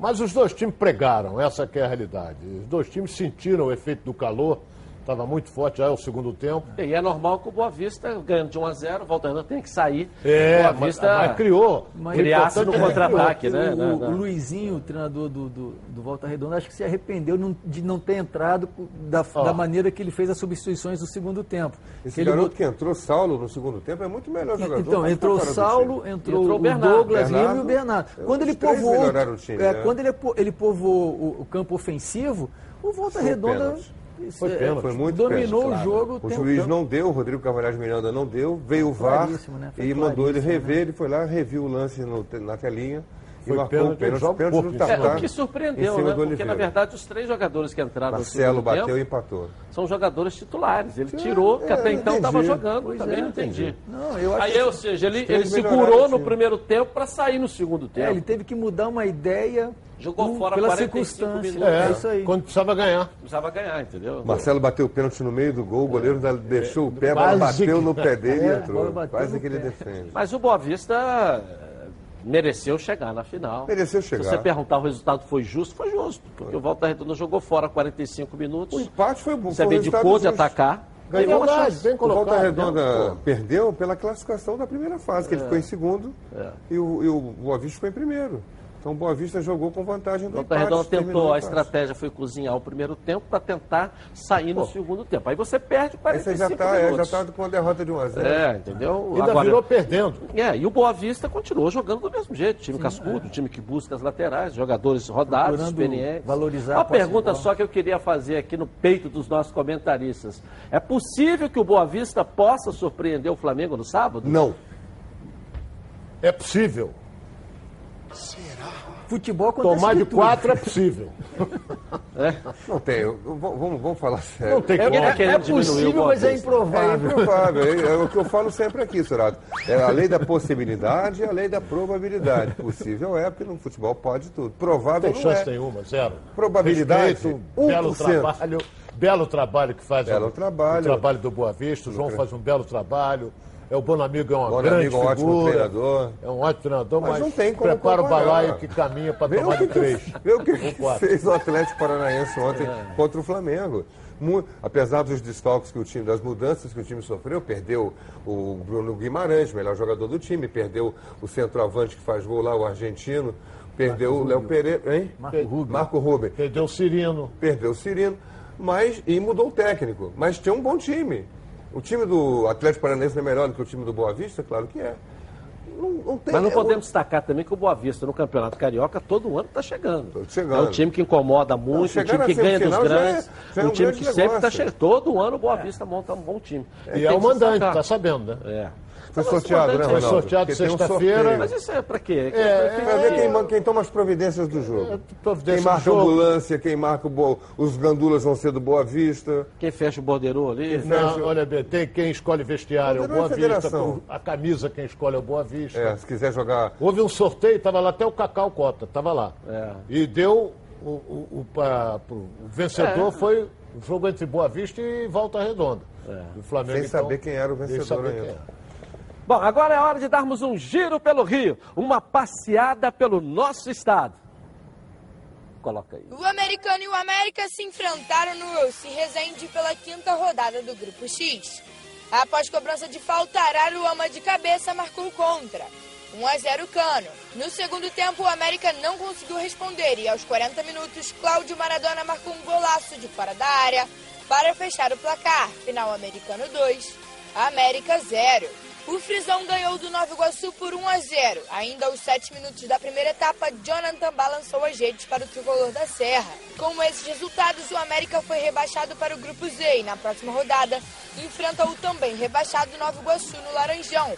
mas os dois times pregaram, essa é a realidade. Os dois times sentiram o efeito do calor, estava muito forte já é o segundo tempo. E é normal que o Boa Vista, ganhando de 1 a 0 o Volta Redonda tem que sair. É, Boa mas, Vista mas criou. Mas- criasse no contra-ataque, né? O, né, o né? Luizinho, o treinador do, do, do Volta Redonda, acho que se arrependeu de não ter entrado da, da maneira que ele fez as substituições do segundo tempo. Esse Que garoto bot- que entrou, Saulo, no segundo tempo, é muito melhor jogador. Então, entrou do Saulo, entrou, Entrou o o Bernardo. Douglas Lima e Bernardo. o Bernardo. É, Quando ele povoou, time, é, né? quando ele, ele povoou o, o campo ofensivo, o Volta Redonda pênalti. Foi é, pênalti. Foi muito dominou pênalti, o jogo. O juiz não deu, o Rodrigo Cavalhais Miranda não deu, veio o VAR né? E mandou ele rever, ele foi lá, reviu o lance no- na telinha e Foi marcou pênalti, o pênalti, joga pênalti do. É, o que surpreendeu, né? Porque, na verdade, os três jogadores que entraram no Marcelo segundo bateu tempo e empatou. são jogadores titulares. Ele tirou, que é, até não então estava jogando, Pois também é, não entendi. Não, eu acho Aí, que- ou seja, ele, ele segurou no primeiro tempo para sair no segundo tempo. É, ele teve que mudar uma ideia Jogou fora pela 45 circunstância. minutos. É, É isso aí. quando precisava ganhar. Precisava ganhar, entendeu? Marcelo bateu o pênalti no meio do gol, o goleiro ainda deixou o pé, a bola bateu que- no pé dele e É, entrou. Quase que ele pé. defende. Mas o Boa Vista eh, mereceu chegar na final. Mereceu Se chegar. você perguntar o resultado foi justo, foi justo. Porque o Volta Redonda jogou fora 45 minutos. O empate foi bom. Você foi resultado de atacar. Ganhou uma chance. bem O Volta colocado. Redonda né? perdeu pela classificação da primeira fase, que ele ficou em segundo e, o, e o Boa Vista ficou em primeiro. Então o Boa Vista jogou com vantagem do Volta empate. Redonda tentou, a estratégia foi cozinhar o primeiro tempo para tentar sair no segundo tempo. Aí você perde Aí você 45 já está já minutos. tá com a derrota de 1 a 0 É, entendeu? Ainda Agora- virou perdendo. É, e o Boa Vista continuou jogando do mesmo jeito, time cascudo, time que busca as laterais, jogadores rodados, experientes. valorizar Uma pergunta só que eu queria fazer aqui no peito dos nossos comentaristas. É possível que o Boa Vista possa surpreender o Flamengo no sábado? Não. É possível. Futebol acontece Tomar de tudo. quatro é possível. Não tem. eu- eu- vamos, vamos falar sério. Não tem É, como. é É diminuir o possível, mas é Vista. É improvável. improvável. É, é o que eu falo sempre aqui, Surato. É a lei da possibilidade e a lei da probabilidade. Possível é, porque no futebol pode tudo. Provável Tem não chance é. nenhuma, zero. Probabilidade, Respeito, belo 1%. trabalho. Belo trabalho que faz Belo o, trabalho. o trabalho do Boa Vista. O João faz um belo trabalho. É o Bonamigo é uma grande amigo, um ótimo figura. treinador. É um ótimo treinador, Mas mas, não tem como prepara o balaio que caminha para tomar o que, de três. vê o que, que fez o Atlético Paranaense ontem contra o Flamengo. Apesar dos desfalques que o time, das mudanças que o time sofreu, perdeu o Bruno Guimarães, melhor jogador do time, perdeu o centroavante que faz gol lá, o argentino, perdeu o Léo Pereira, hein? Marco Rubio. Marco Rubio. Perdeu o Cirino. Perdeu o Cirino, mas e mudou o técnico. Mas tinha um bom time. O time do Atlético Paranaense não é melhor do que o time do Boa Vista? Claro que é. Não, não tem, Mas não é, podemos destacar também que o Boa Vista no Campeonato Carioca todo ano está chegando. Tá chegando. É um time que incomoda muito, um chegar time que ganha dos semifinal já é- grandes, já é um um time grande que sempre está negócio. chegando. Todo ano o Boa Vista monta um bom time. E Tem é o mandante, destacar. tá sabendo, né? É. Foi Mas sorteado, né, Foi Ronaldo? sorteado Porque tem um sexta-feira. Mas isso é pra quê? É, Pra ver quem, quem toma as providências do jogo. providência quem marca a ambulância, quem marca o bo... os gandulas vão ser do Boa Vista. Quem fecha o bordeiro ali? Não, olha bem, tem quem escolhe vestiário é o Boa Vista, a camisa quem escolhe é o Boa Vista. É, se quiser jogar. Houve um sorteio, estava lá até o Cacau Cota, estava lá. É. E deu o, o, o, pra- pro- o vencedor foi o jogo entre Boa Vista e Volta Redonda. O Flamengo, Sem então, saber quem era o vencedor ainda. Bom, agora é hora de darmos um giro pelo Rio, uma passeada pelo nosso estado. Coloca aí. O americano e o América se enfrentaram no Wilson Resende pela quinta rodada do Grupo X. Após cobrança de falta, Araro Ama de cabeça marcou contra. 1 a 0 Cano. No segundo tempo, o América não conseguiu responder e aos 40 minutos, Cláudio Maradona marcou um golaço de fora da área para fechar o placar. Final americano 2, América 0. O Frisão ganhou do Nova Iguaçu por 1 a 0. Ainda aos 7 minutos da primeira etapa, Jonathan balançou as redes para o tricolor da Serra. Com esses resultados, o América foi rebaixado para o Grupo Z e na próxima rodada enfrenta o também rebaixado Nova Iguaçu no Laranjão.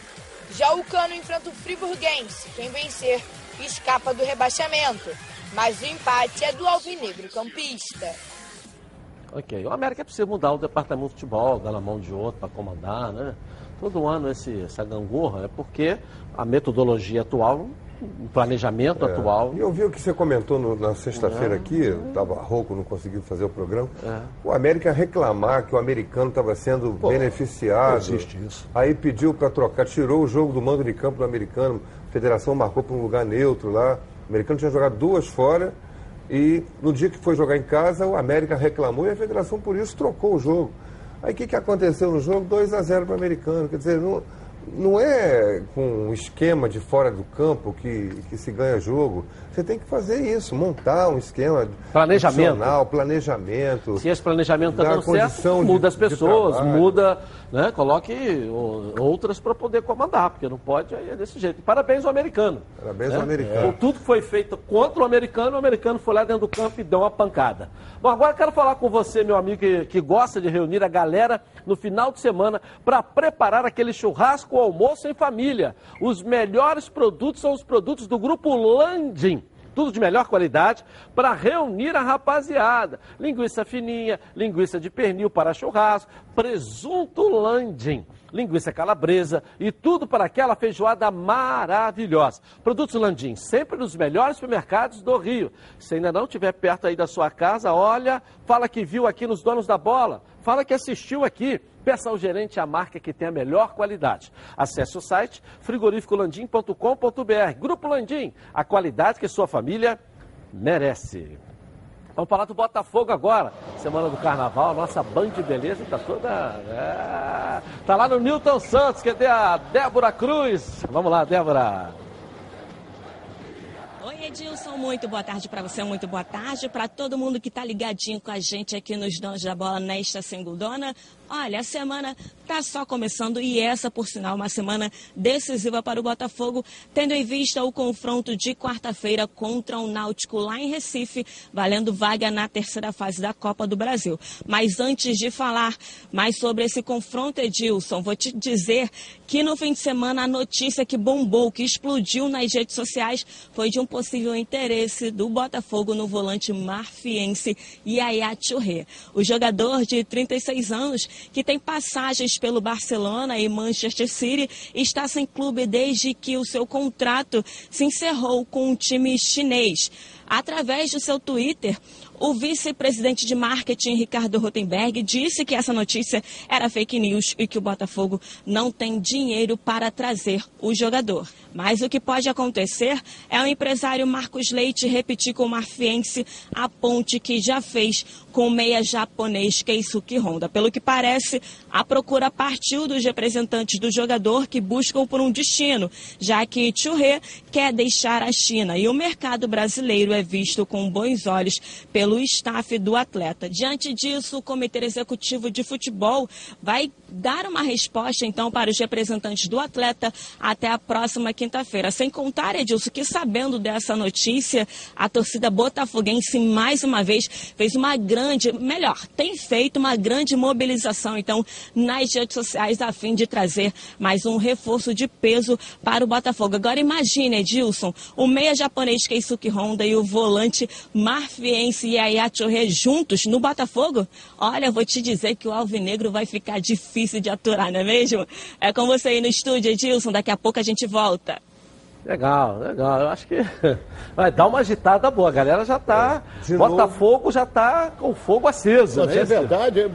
Já o Cano enfrenta o Friburguense. Quem vencer escapa do rebaixamento. Mas o empate é do Alvinegro Campista. Ok. O América precisa mudar o departamento de futebol, dar na mão de outro para comandar, né? Todo ano esse, essa gangorra é porque a metodologia atual, o planejamento É. atual. E eu vi o que você comentou no- na sexta-feira É. aqui, eu estava rouco, não consegui fazer o programa. É. O América reclamar que o americano estava sendo beneficiado. não existe isso. Aí pediu para trocar, tirou o jogo do mando de campo do americano. A federação marcou para um lugar neutro lá. O americano tinha jogado duas fora. E no dia que foi jogar em casa, o América reclamou e a federação, por isso, trocou o jogo. Aí o que, que aconteceu no jogo? 2 a 0 para o americano. Quer dizer, não, não é com um esquema de fora do campo que, que se ganha jogo. Você tem que fazer isso, montar um esquema Planejamento. planejamento. Se esse planejamento está dando certo, condição de- muda as pessoas, muda, né? Coloque outras para poder comandar, porque não pode aí é desse jeito. Parabéns ao americano. Parabéns né? ao americano. Com tudo que foi feito contra o americano, o americano foi lá dentro do campo e deu uma pancada. Bom, agora eu quero falar com você, meu amigo, que, que gosta de reunir a galera no final de semana para preparar aquele churrasco almoço em família. Os melhores produtos são os produtos do Grupo Landim. tudo de melhor qualidade para reunir a rapaziada. Linguiça fininha, linguiça de pernil para churrasco, presunto landim linguiça calabresa e tudo para aquela feijoada maravilhosa. Produtos Landim, sempre nos melhores supermercados do Rio. Se ainda não estiver perto aí da sua casa, olha, fala que viu aqui nos Donos da Bola, fala que assistiu aqui. Peça ao gerente a marca que tem a melhor qualidade. Acesse o site frigorificolandim.com.br. Grupo Landim, a qualidade que sua família merece. Vamos falar do Botafogo agora. Semana do Carnaval, nossa Band de Beleza está toda. É... Tá lá no Newton Santos, que é a Débora Cruz. Vamos lá, Débora. Oi, Edilson, muito boa tarde para você, muito boa tarde para todo mundo que está ligadinho com a gente aqui nos Donos da Bola nesta Singudona. Olha, a semana está só começando e essa, por sinal, uma semana decisiva para o Botafogo, tendo em vista o confronto de quarta-feira contra o Náutico lá em Recife, valendo vaga na terceira fase da Copa do Brasil. Mas antes de falar mais sobre esse confronto, Edilson, vou te dizer que no fim de semana a notícia que bombou, que explodiu nas redes sociais, foi de um possível interesse do Botafogo no volante marfiense Yaya Touré. O jogador de 36 anos que tem passagens pelo Barcelona e Manchester City, está sem clube desde que o seu contrato se encerrou com o time chinês. Através do seu Twitter, o vice-presidente de marketing, Ricardo Rotenberg, disse que essa notícia era fake news e que o Botafogo não tem dinheiro para trazer o jogador. Mas o que pode acontecer é o empresário Marcos Leite repetir com o Marfiense a ponte que já fez com o meia japonês Keisuke Honda. Pelo que parece, a procura partiu dos representantes do jogador que buscam por um destino, já que Churré quer deixar a China e o mercado brasileiro é visto com bons olhos pelo staff do atleta. Diante disso, o Comitê Executivo de Futebol vai dar uma resposta, então, para os representantes do atleta até a próxima quinta-feira. Sem contar, Edilson, que sabendo dessa notícia, a torcida botafoguense, mais uma vez, fez uma grande, melhor, tem feito uma grande mobilização, então, nas redes sociais, a fim de trazer mais um reforço de peso para o Botafogo. Agora, imagine, Edilson, o meia japonês Keisuke Honda e o volante marfiense Yaya Chorre juntos no Botafogo? Olha, vou te dizer que o Alvinegro vai ficar difícil difícil de aturar, não é mesmo? É com você aí no estúdio, Edilson. Daqui a pouco a gente volta. Legal, legal. Eu acho que vai dar uma agitada boa. A galera já tá. É, Botafogo novo... já tá com fogo aceso. Não, né? é verdade.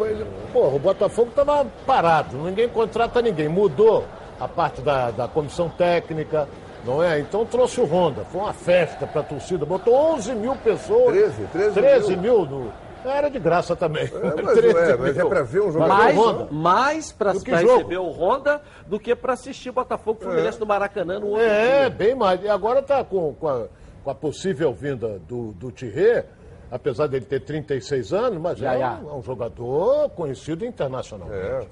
Porra, o Botafogo tava parado. Ninguém contrata ninguém. Mudou a parte da, da comissão técnica, não é? Então trouxe o Honda. Foi uma festa para a torcida. Botou 11 mil pessoas. 13, 13, 13 mil, mil no era de graça também. É, mas, é, mas é para ver um jogador mais, Honda. Mais para receber o Honda do que para assistir o Botafogo Fluminense é. no Maracanã no outro É, dia. bem mais. E agora está com, com, a, com a possível vinda do, do Thierry, apesar dele ter 36 anos, mas já, é, um, é, um, jogador conhecido internacionalmente. É,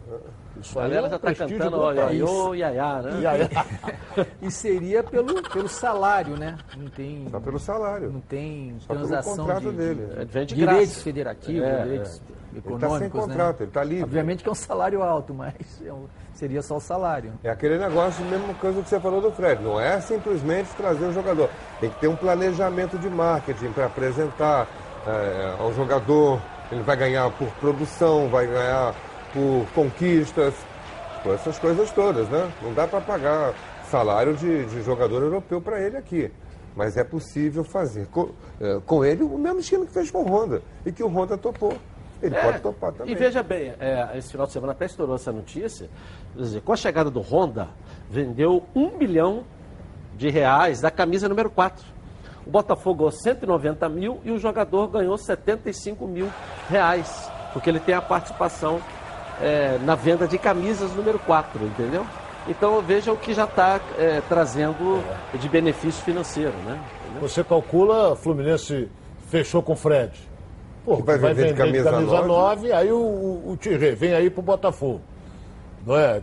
é. Isso aí é um já está cantando o Iaiô, Iaiá, né? Iaiá. e seria pelo, pelo salário, né? Não tem... Só pelo salário. Não tem Só transação pelo contrato de, dele. De, de direitos federativos, é, direitos é. econômicos, ele está sem né? contrato, né? ele está livre. Obviamente que é um salário alto, mas é seria só o salário. É aquele negócio, mesmo coisa que você falou do Fred. Não é simplesmente trazer o jogador. Tem que ter um planejamento de marketing para apresentar é, ao jogador. Ele vai ganhar por produção, vai ganhar por conquistas, por essas coisas todas, né? Não dá para pagar salário de, de jogador europeu para ele aqui. Mas é possível fazer com, é, com, ele o mesmo esquema que fez com o Honda e que o Honda topou. Ele é, pode topar também. E veja bem, é, esse final de semana até estourou essa notícia. Dizer, com a chegada do Honda, vendeu um milhão de reais da camisa número 4. O Botafogo ganhou 190 mil e o jogador ganhou 75 mil reais, porque ele tem a participação é, na venda de camisas número 4, entendeu? Então veja o que já está é, trazendo de benefício financeiro, né? Entendeu? Você calcula, Fluminense fechou com o Fred. Pô, vai, vai vender, vender camisa, camisa 9, 9 aí o, o, o Tirê vem aí pro Botafogo. Não é?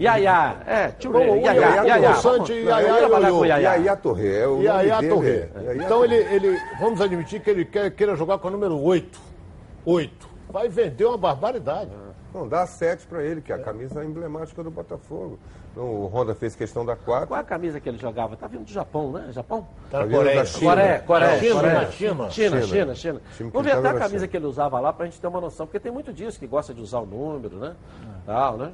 Yaya, é, Tirê, Yaya, Yaya. Sante, Yaya, Yaya Torre. É o Yaya Torre. Então ele, ele, vamos admitir que ele quer, queira jogar com o número 8. 8. Vai vender uma barbaridade. Não, dá a 7 para ele, que é a camisa emblemática do Botafogo. Então, o Honda fez questão da 4. Qual é a camisa que ele jogava? Tá vindo do Japão, né? Japão? Tá vindo da China. Coreia, Coreia, China, Coreia. China. China, China. China, China. Que Vamos ver até a na camisa China. que ele usava lá pra gente ter uma noção, porque tem muito disso que gosta de usar o número, né? Tal, né?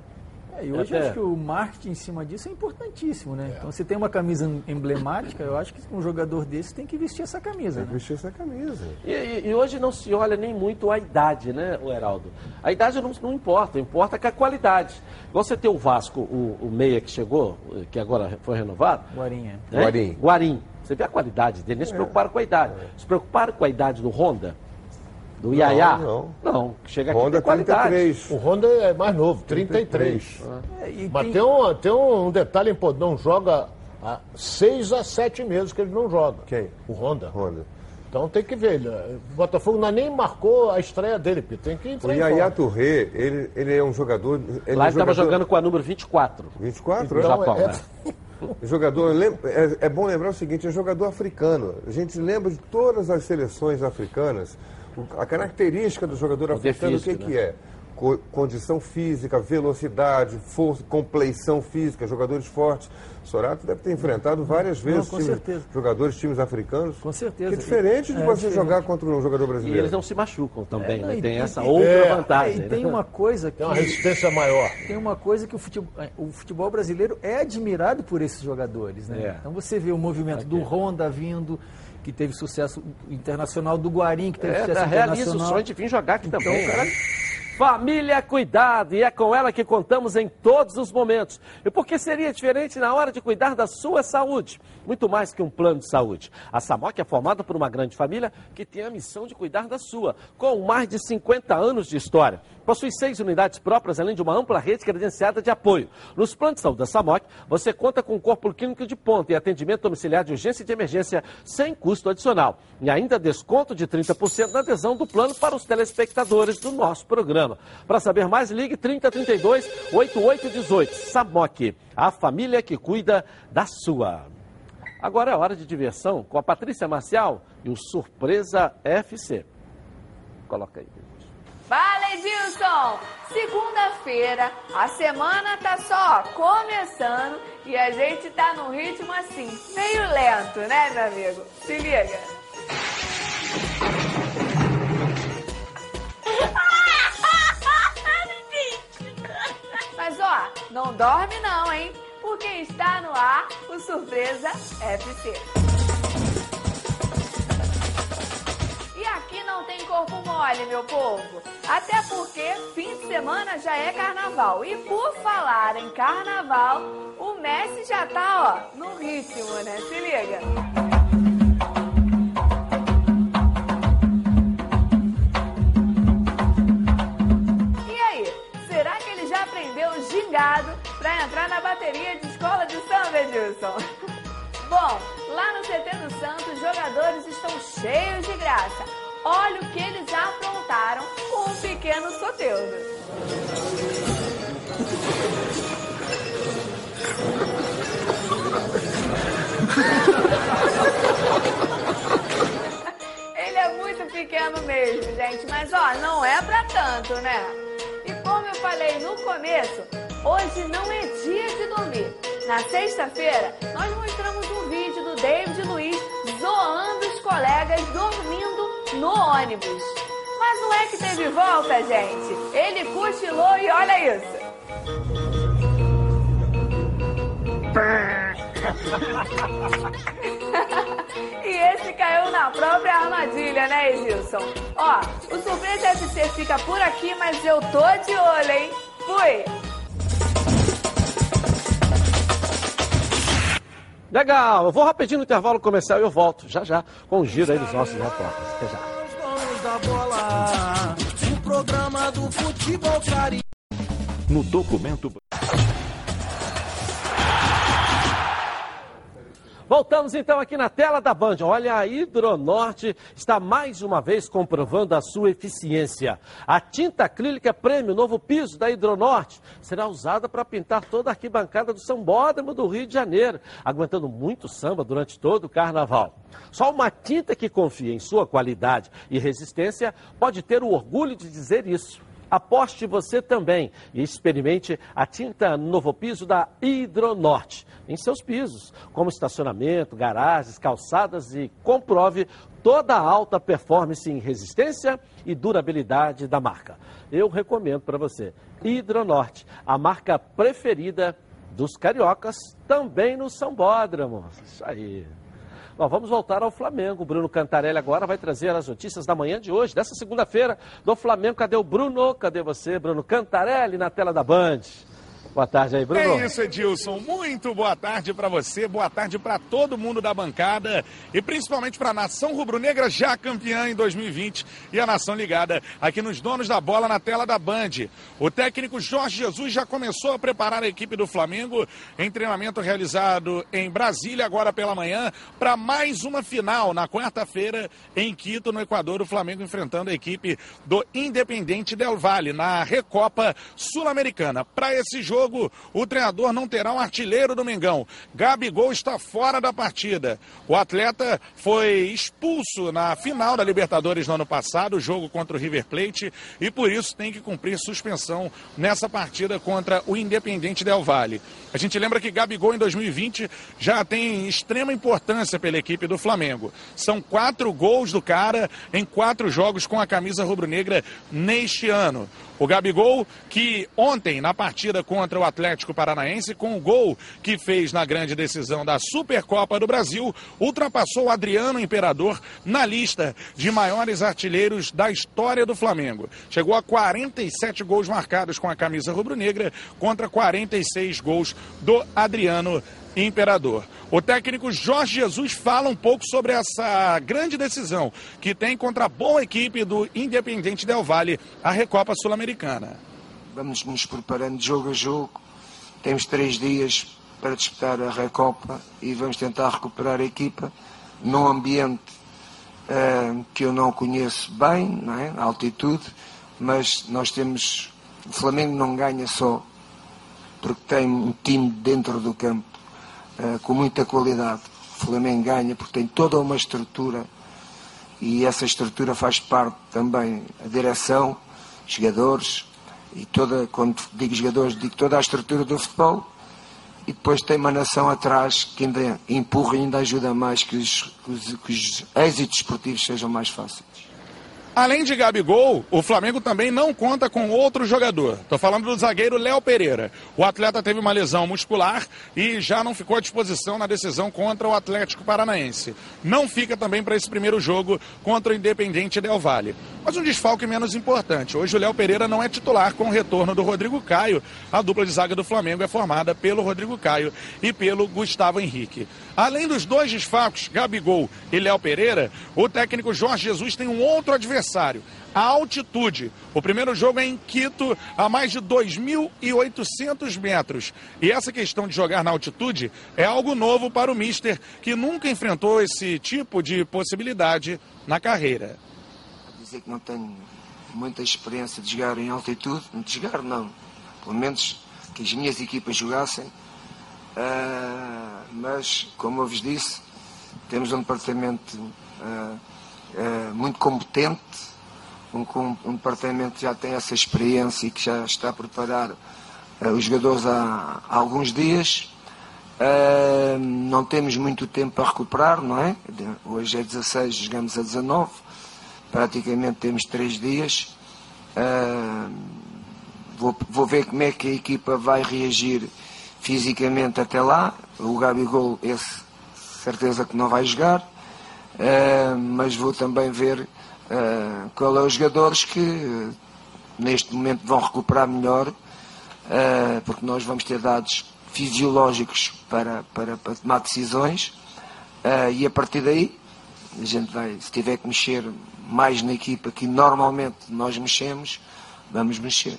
É, e hoje Até- eu acho que o marketing em cima disso é importantíssimo, né? Então, se tem uma camisa emblemática, eu acho que um jogador desse tem que vestir essa camisa, Tem que né? vestir essa camisa. E, e- e hoje não se olha nem muito a idade, né, o Heraldo? A idade não, não importa, importa que a qualidade. Você tem o Vasco, o, o Meia que chegou, que agora foi renovado. Guarinha. né? Guarim. Guarim. Você vê a qualidade dele, nem se preocuparam com a idade. Se preocuparam com a idade do Honda, do Iaiá. não. Não, chega aqui Honda tem qualidade. 33. O Honda é mais novo, 33. É, e Mas tem- tem um, tem um detalhe importante, não joga há seis a sete meses que ele não joga. Quem? O Honda. Honda. Então tem que ver. O Botafogo não nem marcou a estreia dele, Pio. Tem que O entrar em Yaya. Touré, ele, ele é um jogador. Ele Lá é ele estava jogador- jogando com a número 24. 24? No é? Japão, é- né? Jogador, é, é bom lembrar o seguinte, é jogador africano. A gente lembra de todas as seleções africanas, o- a característica do jogador Poder africano, o que, físico, que é? Co- condição física, velocidade, força, compleição física, jogadores fortes. Sorato deve ter enfrentado várias vezes com times- certeza. jogadores de times africanos. Com certeza. Que é diferente de É, você diferente. jogar contra um jogador E brasileiro. eles não se machucam também, É, né? e- Tem e- essa e- outra é, vantagem. E tem né? uma coisa que Tem uma resistência maior. tem uma coisa que o futebol, o futebol brasileiro é admirado por esses jogadores, né? É. Então você vê o movimento do Honda vindo, que teve sucesso internacional, do Guarim, que teve É, sucesso da realiza o internacional. sonho de vir jogar aqui Então, também. cara. Família Cuidado, e é com ela que contamos em todos os momentos. E por que seria diferente na hora de cuidar da sua saúde? Muito mais que um plano de saúde. A Samok é formada por uma grande família que tem a missão de cuidar da sua, com mais de 50 anos de história. Possui seis unidades próprias, além de uma ampla rede credenciada de apoio. Nos planos de saúde da Samok, você conta com um corpo clínico de ponta e atendimento domiciliar de urgência e de emergência sem custo adicional. E ainda desconto de 30% na adesão do plano para os telespectadores do nosso programa. Para saber mais, ligue 3032 8818. Samok, a família que cuida da sua. Agora é hora de diversão com a Patrícia Marcial e o Surpresa FC. Coloca aí. Fala, Edilson! Segunda-feira, a semana tá só começando e a gente tá num ritmo assim, meio lento, né, meu amigo? Se liga! Mas ó, não dorme não, hein? Porque está no ar o Surpresa FC. E aqui não tem corpo mole, meu povo. Até porque fim de semana já é carnaval. E por falar em carnaval, o Messi já tá, ó, no ritmo, né? Se liga. E aí, será que ele já aprendeu o gingado pra entrar na bateria de escola de samba, Edilson? Bom, lá no CT do Santos, os jogadores estão cheios de graça. Olha o que eles aprontaram com o pequeno Soteudo. Ele é muito pequeno mesmo, gente, mas ó, não é pra tanto, né? Como eu falei no começo, hoje não é dia de dormir. Na sexta-feira, nós mostramos um vídeo do David Luiz zoando os colegas dormindo no ônibus. Mas não é que teve volta, gente. Ele cochilou e olha isso. E esse caiu na própria armadilha, né, Edilson? Ó, o Surpresa FC fica por aqui, mas eu tô de olho, hein? Fui! Legal, eu vou rapidinho no intervalo comercial e eu volto já já com o giro aí dos nossos repórteres. Até já. Bola, o programa do futebol. No documento. Voltamos então aqui na tela da Band. Olha, a Hidronorte está mais uma vez comprovando a sua eficiência. A tinta acrílica Prêmio Novo Piso da Hidronorte será usada para pintar toda a arquibancada do Sambódromo do Rio de Janeiro, aguentando muito samba durante todo o carnaval. Só uma tinta que confia em sua qualidade e resistência pode ter o orgulho de dizer isso. Aposte você também e experimente a tinta Novo Piso da Hidronorte em seus pisos, como estacionamento, garagens, calçadas e comprove toda a alta performance em resistência e durabilidade da marca. Eu recomendo para você Hidronorte, a marca preferida dos cariocas, também no Sambódromo. Isso aí. Nós vamos voltar ao Flamengo. O Bruno Cantarelli agora vai trazer as notícias da manhã de hoje, dessa segunda-feira, do Flamengo. Cadê o Bruno? Cadê você, Bruno Cantarelli, na tela da Band? Boa tarde aí, Bruno. É isso, Edilson. Muito boa tarde para você, boa tarde para todo mundo da bancada e principalmente para a nação rubro-negra já campeã em 2020 e a nação ligada aqui nos donos da bola na tela da Band. O técnico Jorge Jesus já começou a preparar a equipe do Flamengo em treinamento realizado em Brasília agora pela manhã para mais uma final na quarta-feira em Quito, no Equador, o Flamengo enfrentando a equipe do Independente Del Valle na Recopa Sul-Americana. Para esse jogo jogo, o treinador não terá um artilheiro do Mengão. Gabigol está fora da partida. O atleta foi expulso na final da Libertadores no ano passado, jogo contra o River Plate, e por isso tem que cumprir suspensão nessa partida contra o Independente Del Valle. A gente lembra que Gabigol em 2020 já tem extrema importância pela equipe do Flamengo. São quatro gols do cara em quatro jogos com a camisa rubro-negra neste ano. O Gabigol, que ontem, na partida contra o Atlético Paranaense, com o gol que fez na grande decisão da Supercopa do Brasil, ultrapassou Adriano Imperador na lista de maiores artilheiros da história do Flamengo. Chegou a 47 gols marcados com a camisa rubro-negra contra 46 gols do Adriano Imperador. O técnico Jorge Jesus fala um pouco sobre essa grande decisão que tem contra a boa equipe do Independente Del Valle, a Recopa Sul-Americana. Vamos nos preparando jogo a jogo. Temos três dias para disputar a Recopa e vamos tentar recuperar a equipa num ambiente uh, que eu não conheço bem, não é? altitude, mas nós temos. O Flamengo não ganha só porque tem um time dentro do campo uh, com muita qualidade. O Flamengo ganha porque tem toda uma estrutura e essa estrutura faz parte também a direção, jogadores e toda, quando digo jogadores, digo toda a estrutura do futebol e depois tem uma nação atrás que ainda empurra e ainda ajuda mais que os, que os, que os êxitos esportivos sejam mais fáceis. Além de Gabigol, o Flamengo também não conta com outro jogador. Estou falando do zagueiro Léo Pereira. O atleta teve uma lesão muscular e já não ficou à disposição na decisão contra o Atlético Paranaense. Não fica também para esse primeiro jogo contra o Independente Del Valle. Mas um desfalque menos importante. Hoje o Léo Pereira não é titular com o retorno do Rodrigo Caio. A dupla de zaga do Flamengo é formada pelo Rodrigo Caio e pelo Gustavo Henrique. Além dos dois desfalques, Gabigol e Léo Pereira, o técnico Jorge Jesus tem um outro adversário. A altitude. O primeiro jogo é em Quito, a mais de 2.800 metros. E essa questão de jogar na altitude é algo novo para o Mister, que nunca enfrentou esse tipo de possibilidade na carreira. Dizer que não tenho muita experiência de jogar em altitude, de jogar não, pelo menos que as minhas equipas jogassem, uh, mas como eu vos disse, temos um departamento uh, uh, muito competente, um, um, departamento que já tem essa experiência e que já está a preparar os jogadores há, há alguns dias. Não temos muito tempo para recuperar, não é? Hoje é 16, jogamos a 19, praticamente temos 3 dias. Vou, vou ver como é que a equipa vai reagir fisicamente até lá. O Gabigol, esse certeza que não vai jogar, uh, mas vou também ver uh, qual é os jogadores que uh, neste momento vão recuperar melhor, uh, porque nós vamos ter dados fisiológicos para, para, para tomar decisões e a partir daí a gente vai, se tiver que mexer mais na equipa que normalmente nós mexemos, vamos mexer.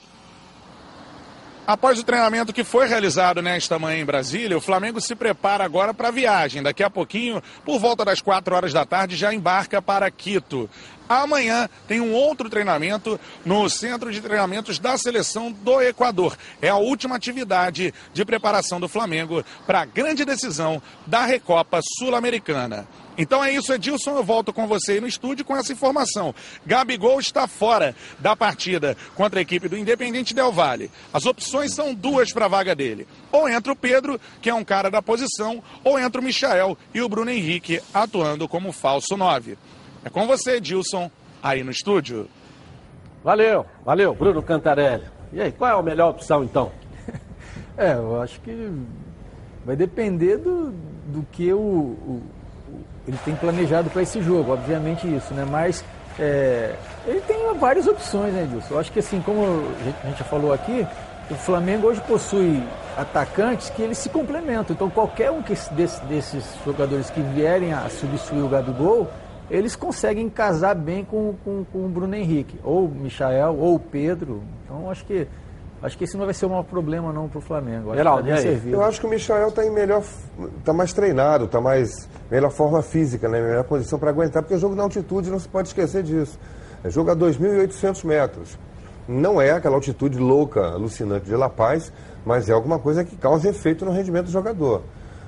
Após o treinamento que foi realizado nesta manhã em Brasília, o Flamengo se prepara agora para a viagem. Daqui a pouquinho, por volta das 4 horas da tarde, já embarca para Quito. Amanhã tem um outro treinamento no Centro de Treinamentos da Seleção do Equador. É a última atividade de preparação do Flamengo para a grande decisão da Recopa Sul-Americana. Então é isso, Edilson. Eu volto com você aí no estúdio com essa informação. Gabigol está fora da partida contra a equipe do Independente Del Valle. As opções são duas para a vaga dele. Ou entra o Pedro, que é um cara da posição, ou entra o Michael e o Bruno Henrique atuando como falso 9. É com você, Edilson, aí no estúdio. Valeu, valeu, Bruno Cantarelli. E aí, qual é a melhor opção então? É, eu acho que vai depender do, do que o, o ele tem planejado para esse jogo, obviamente isso, né? Mas é, ele tem várias opções, né, Edilson? Eu acho que assim, como a gente já falou aqui, o Flamengo hoje possui atacantes que eles se complementam. Então qualquer um que, desse, desses jogadores que vierem a substituir o Gabigol, eles conseguem casar bem com, com, com o Bruno Henrique, ou o Michael, ou o Pedro. Então acho que Acho que esse não vai ser um problema não para o Flamengo. Acho Geraldo, que tá bem eu acho que o Michael está em melhor, está mais treinado, está mais melhor forma física, né? melhor condição para aguentar, porque o jogo na altitude não se pode esquecer disso. É jogo a 2.800 metros. Não é aquela altitude louca, alucinante de La Paz, mas é alguma coisa que causa efeito no rendimento do jogador.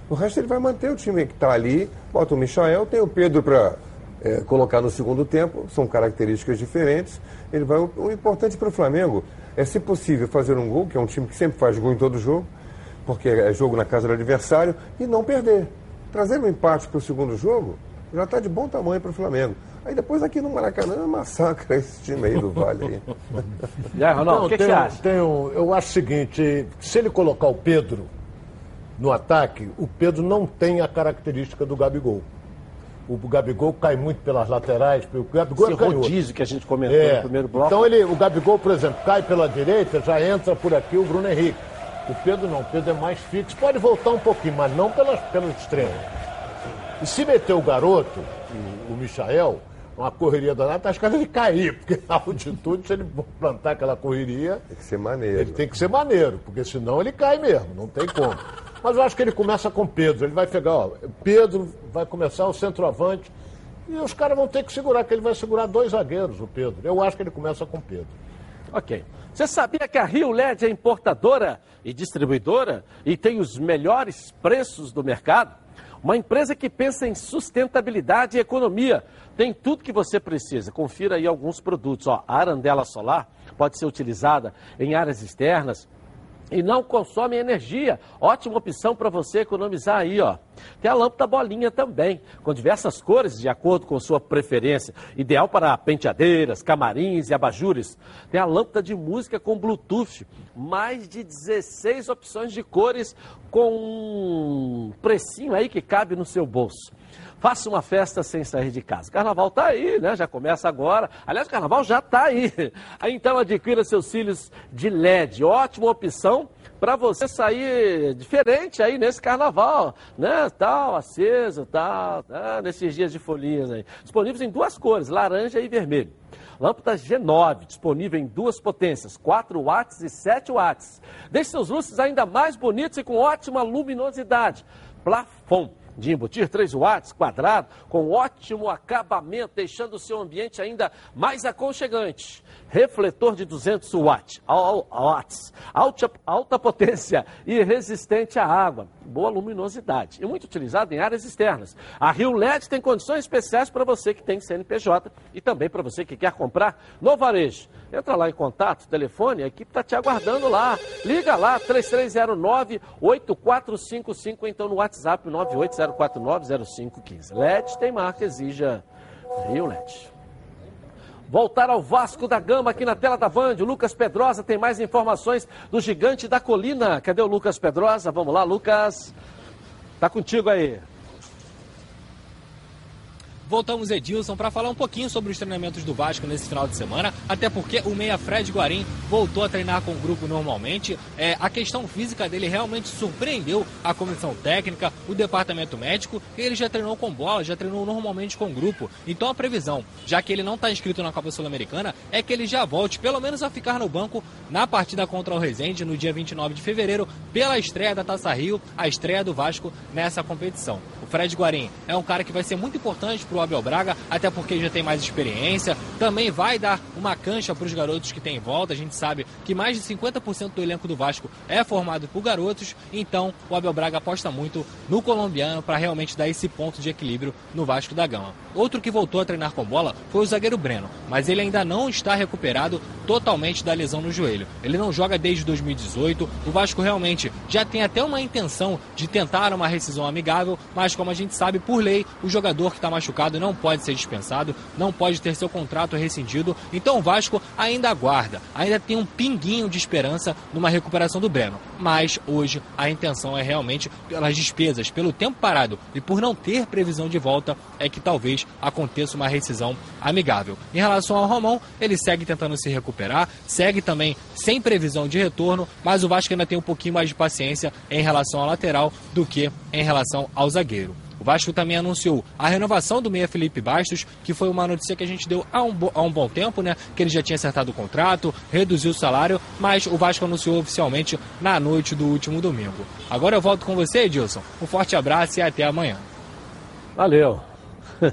O resto ele vai manter o time que está ali, bota o Michael, tem o Pedro para é, colocar no segundo tempo, são características diferentes. Ele vai, o, o importante para o Flamengo é, se possível, fazer um gol, que é um time que sempre faz gol em todo jogo, porque é jogo na casa do adversário, e não perder. Trazer um empate para o segundo jogo já está de bom tamanho para o Flamengo. Aí depois aqui no Maracanã massacra esse time aí do Vale aí. é, Ronaldo, o que, que você acha? Tem um, eu acho o seguinte, se ele colocar o Pedro no ataque, o Pedro não tem a característica do Gabigol o Gabigol cai muito pelas laterais. O Gabigol Esse é canhoto. rodízio que a gente comentou É. no primeiro bloco. Então ele, o Gabigol, por exemplo, cai pela direita, já entra por aqui o Bruno Henrique. O Pedro não, o Pedro é mais fixo. Pode voltar um pouquinho, mas não pelas, pelas extremas. E se meter o garoto, o, o Michael, uma correria danada, acho que ele cair, porque na altitude, se ele plantar aquela correria, Tem que ser maneiro. ele tem que ser maneiro, porque senão ele cai mesmo, não tem como. Mas eu acho que ele começa com Pedro, ele vai pegar, ó, Pedro vai começar o centroavante, e os caras vão ter que segurar, que ele vai segurar dois zagueiros, o Pedro. Eu acho que ele começa com Pedro. Ok. Você sabia que a Rio LED é importadora e distribuidora e tem os melhores preços do mercado? Uma empresa que pensa em sustentabilidade e economia. Tem tudo que você precisa. Confira aí alguns produtos. Ó, a arandela solar pode ser utilizada em áreas externas e não consome energia. Ótima opção para você economizar aí, ó. Tem a lâmpada bolinha também, com diversas cores de acordo com sua preferência. Ideal para penteadeiras, camarins e abajures. Tem a lâmpada de música com Bluetooth. Mais de 16 opções de cores com um precinho aí que cabe no seu bolso. Faça uma festa sem sair de casa. Carnaval tá aí, né? Já começa agora. Aliás, o carnaval já tá aí. Então adquira seus cílios de LED. Ótima opção para você sair diferente aí nesse carnaval, né? Tal, aceso, tal, né? nesses dias de folhinhas aí. Disponíveis em duas cores, laranja e vermelho. Lâmpada G9, disponível em duas potências, 4 watts e 7 watts. Deixe seus luzes ainda mais bonitos e com ótima luminosidade. Plafon de embutir 3 watts quadrado com ótimo acabamento, deixando o seu ambiente ainda mais aconchegante. Refletor de 200 watts, watts alta, alta potência e resistente à água. Boa luminosidade e muito utilizado em áreas externas. A Rio LED tem condições especiais para você que tem CNPJ e também para você que quer comprar no varejo. Entra lá em contato, telefone, a equipe está te aguardando lá. Liga lá, 3309-8455, então no WhatsApp 980490515. LED tem marca, exija Rio LED. Voltar ao Vasco da Gama aqui na tela da Band. O Lucas Pedrosa tem mais informações do Gigante da Colina. Cadê o Lucas Pedrosa? Vamos lá, Lucas. Tá contigo aí. Voltamos, Edilson, para falar um pouquinho sobre os treinamentos do Vasco nesse final de semana, até porque o meia Fred Guarim voltou a treinar com o grupo normalmente. É, a questão física dele realmente surpreendeu a comissão técnica, o departamento médico, e ele já treinou com bola, já treinou normalmente com o grupo. Então a previsão, já que ele não está inscrito na Copa Sul-Americana, é que ele já volte pelo menos a ficar no banco na partida contra o Resende no dia 29 de fevereiro, pela estreia da Taça Rio, a estreia do Vasco nessa competição. O Fred Guarim é um cara que vai ser muito importante para o Abel Braga, até porque já tem mais experiência. Também vai dar uma cancha para os garotos que tem em volta. A gente sabe que mais de 50% do elenco do Vasco é formado por garotos, então o Abel Braga aposta muito no colombiano para realmente dar esse ponto de equilíbrio no Vasco da Gama. Outro que voltou a treinar com bola foi o zagueiro Breno, mas ele ainda não está recuperado totalmente da lesão no joelho. Ele não joga desde 2018. O Vasco realmente já tem até uma intenção de tentar uma rescisão amigável, mas como a gente sabe por lei, o jogador que está machucado não pode ser dispensado, não pode ter seu contrato rescindido. Então o Vasco ainda aguarda, ainda tem um pinguinho de esperança numa recuperação do Breno. Mas hoje a intenção é realmente pelas despesas, pelo tempo parado e por não ter previsão de volta, é que talvez aconteça uma rescisão amigável. Em relação ao Romão, ele segue tentando se recuperar, segue também sem previsão de retorno, mas o Vasco ainda tem um pouquinho mais de paciência em relação ao lateral do que em relação ao zagueiro. O Vasco também anunciou a renovação do meia Felipe Bastos, que foi uma notícia que a gente deu há um, há um bom tempo, né? Que ele já tinha acertado o contrato, reduziu o salário, mas o Vasco anunciou oficialmente na noite do último domingo. Agora eu volto com você, Edilson. Um forte abraço e até amanhã. Valeu.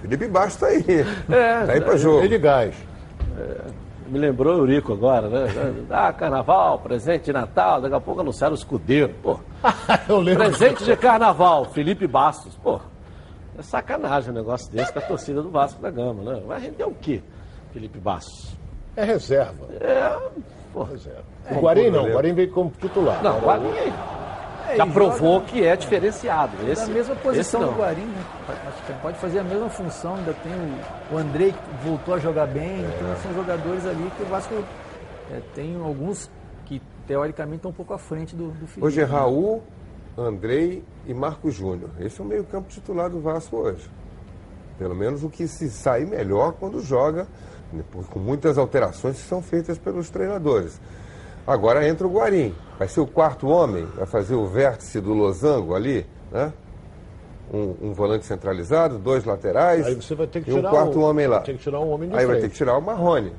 Felipe Bastos tá aí. É, tá aí pra jogo. de gás. É, me lembrou o Eurico agora, né? Ah, carnaval, presente de Natal, daqui a pouco anunciaram o escudeiro, pô. Eu lembro. Presente de carnaval, Felipe Bastos, pô. É sacanagem um negócio desse com a torcida do Vasco da Gama, né? Vai render o quê, Felipe Bastos? É reserva. É, pô. Reserva. O Guarim não, o Guarim veio como titular. Não, o Guarim É, já provou joga- que é diferenciado. É Esse, da mesma posição do Guarim, né? Acho que pode fazer a mesma função, ainda tem o, o Andrei que voltou a jogar bem, então são jogadores ali que o Vasco é, tem alguns que teoricamente estão um pouco à frente do, do Felipe. Hoje é Raul, Andrei e Marcos Júnior. Esse é o meio-campo titular do Vasco hoje. Pelo menos o que se sai melhor quando joga, né, com muitas alterações que são feitas pelos treinadores. Agora entra o Guarim. Vai ser o quarto homem, vai fazer o vértice do losango ali, né? Um, um volante centralizado, dois laterais Aí você vai ter que e um tirar quarto um- homem lá. vai ter que tirar um homem de Aí vai frente. ter que tirar o Marrone.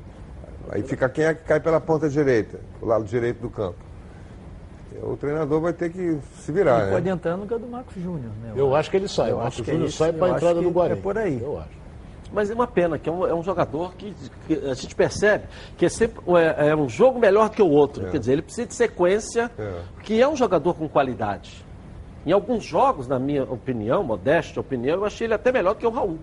Aí fica quem é que cai pela ponta direita, do lado direito do campo. O treinador vai ter que se virar, E pode né? entrar no lugar do Marcos Júnior, né? Eu acho que ele sai. Eu O acho Marcos que é Júnior isso, sai eu para a acho entrada do Guarim. é por aí. Eu acho. Mas é uma pena, que é um, é um jogador que, que a gente percebe que é sempre é, é um jogo melhor do que o outro. Quer dizer, ele precisa de sequência, que é um jogador com qualidade. Em alguns jogos, na minha opinião, modesta opinião, eu achei ele até melhor que o Raul.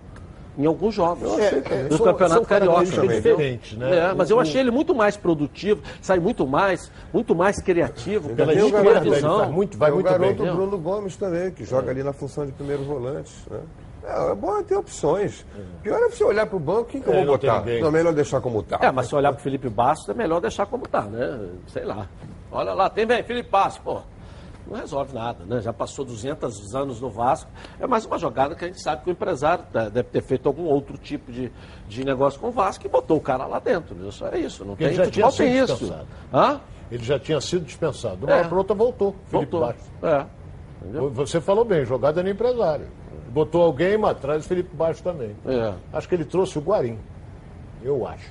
Em alguns jogos. Eu achei também. do São- Campeonato Carioca. entendeu? diferentes, né? É, mas eu achei ele muito mais produtivo, sai muito mais, muito mais criativo, Pela esquerda, visão. faz muito- vai muito o garoto bem. Bruno Gomes também, que joga ali na função de primeiro volante. Né? É, é bom ter opções. Pior é você olhar para o banco, quem que eu É, vou não tem botar? Não, é melhor deixar como está. É, mas se olhar pro Felipe Bastos, é melhor deixar como tá, né? Sei lá. Olha lá, tem bem, Felipe Bastos, pô. Não resolve nada, né? Já passou 200 anos no Vasco. É mais uma jogada que a gente sabe que o empresário tá- deve ter feito algum outro tipo de, de negócio com o Vasco e botou o cara lá dentro. Isso é isso. Não tem já futebol tinha tem isso. dispensado. Hã? Ele já tinha sido dispensado. Uma É. para outra voltou. Felipe Voltou. Bastos. É. Você falou bem, jogada no empresário. Botou alguém, mas atrás o Felipe Bastos também. É. Acho que ele trouxe o Guarim. Eu acho.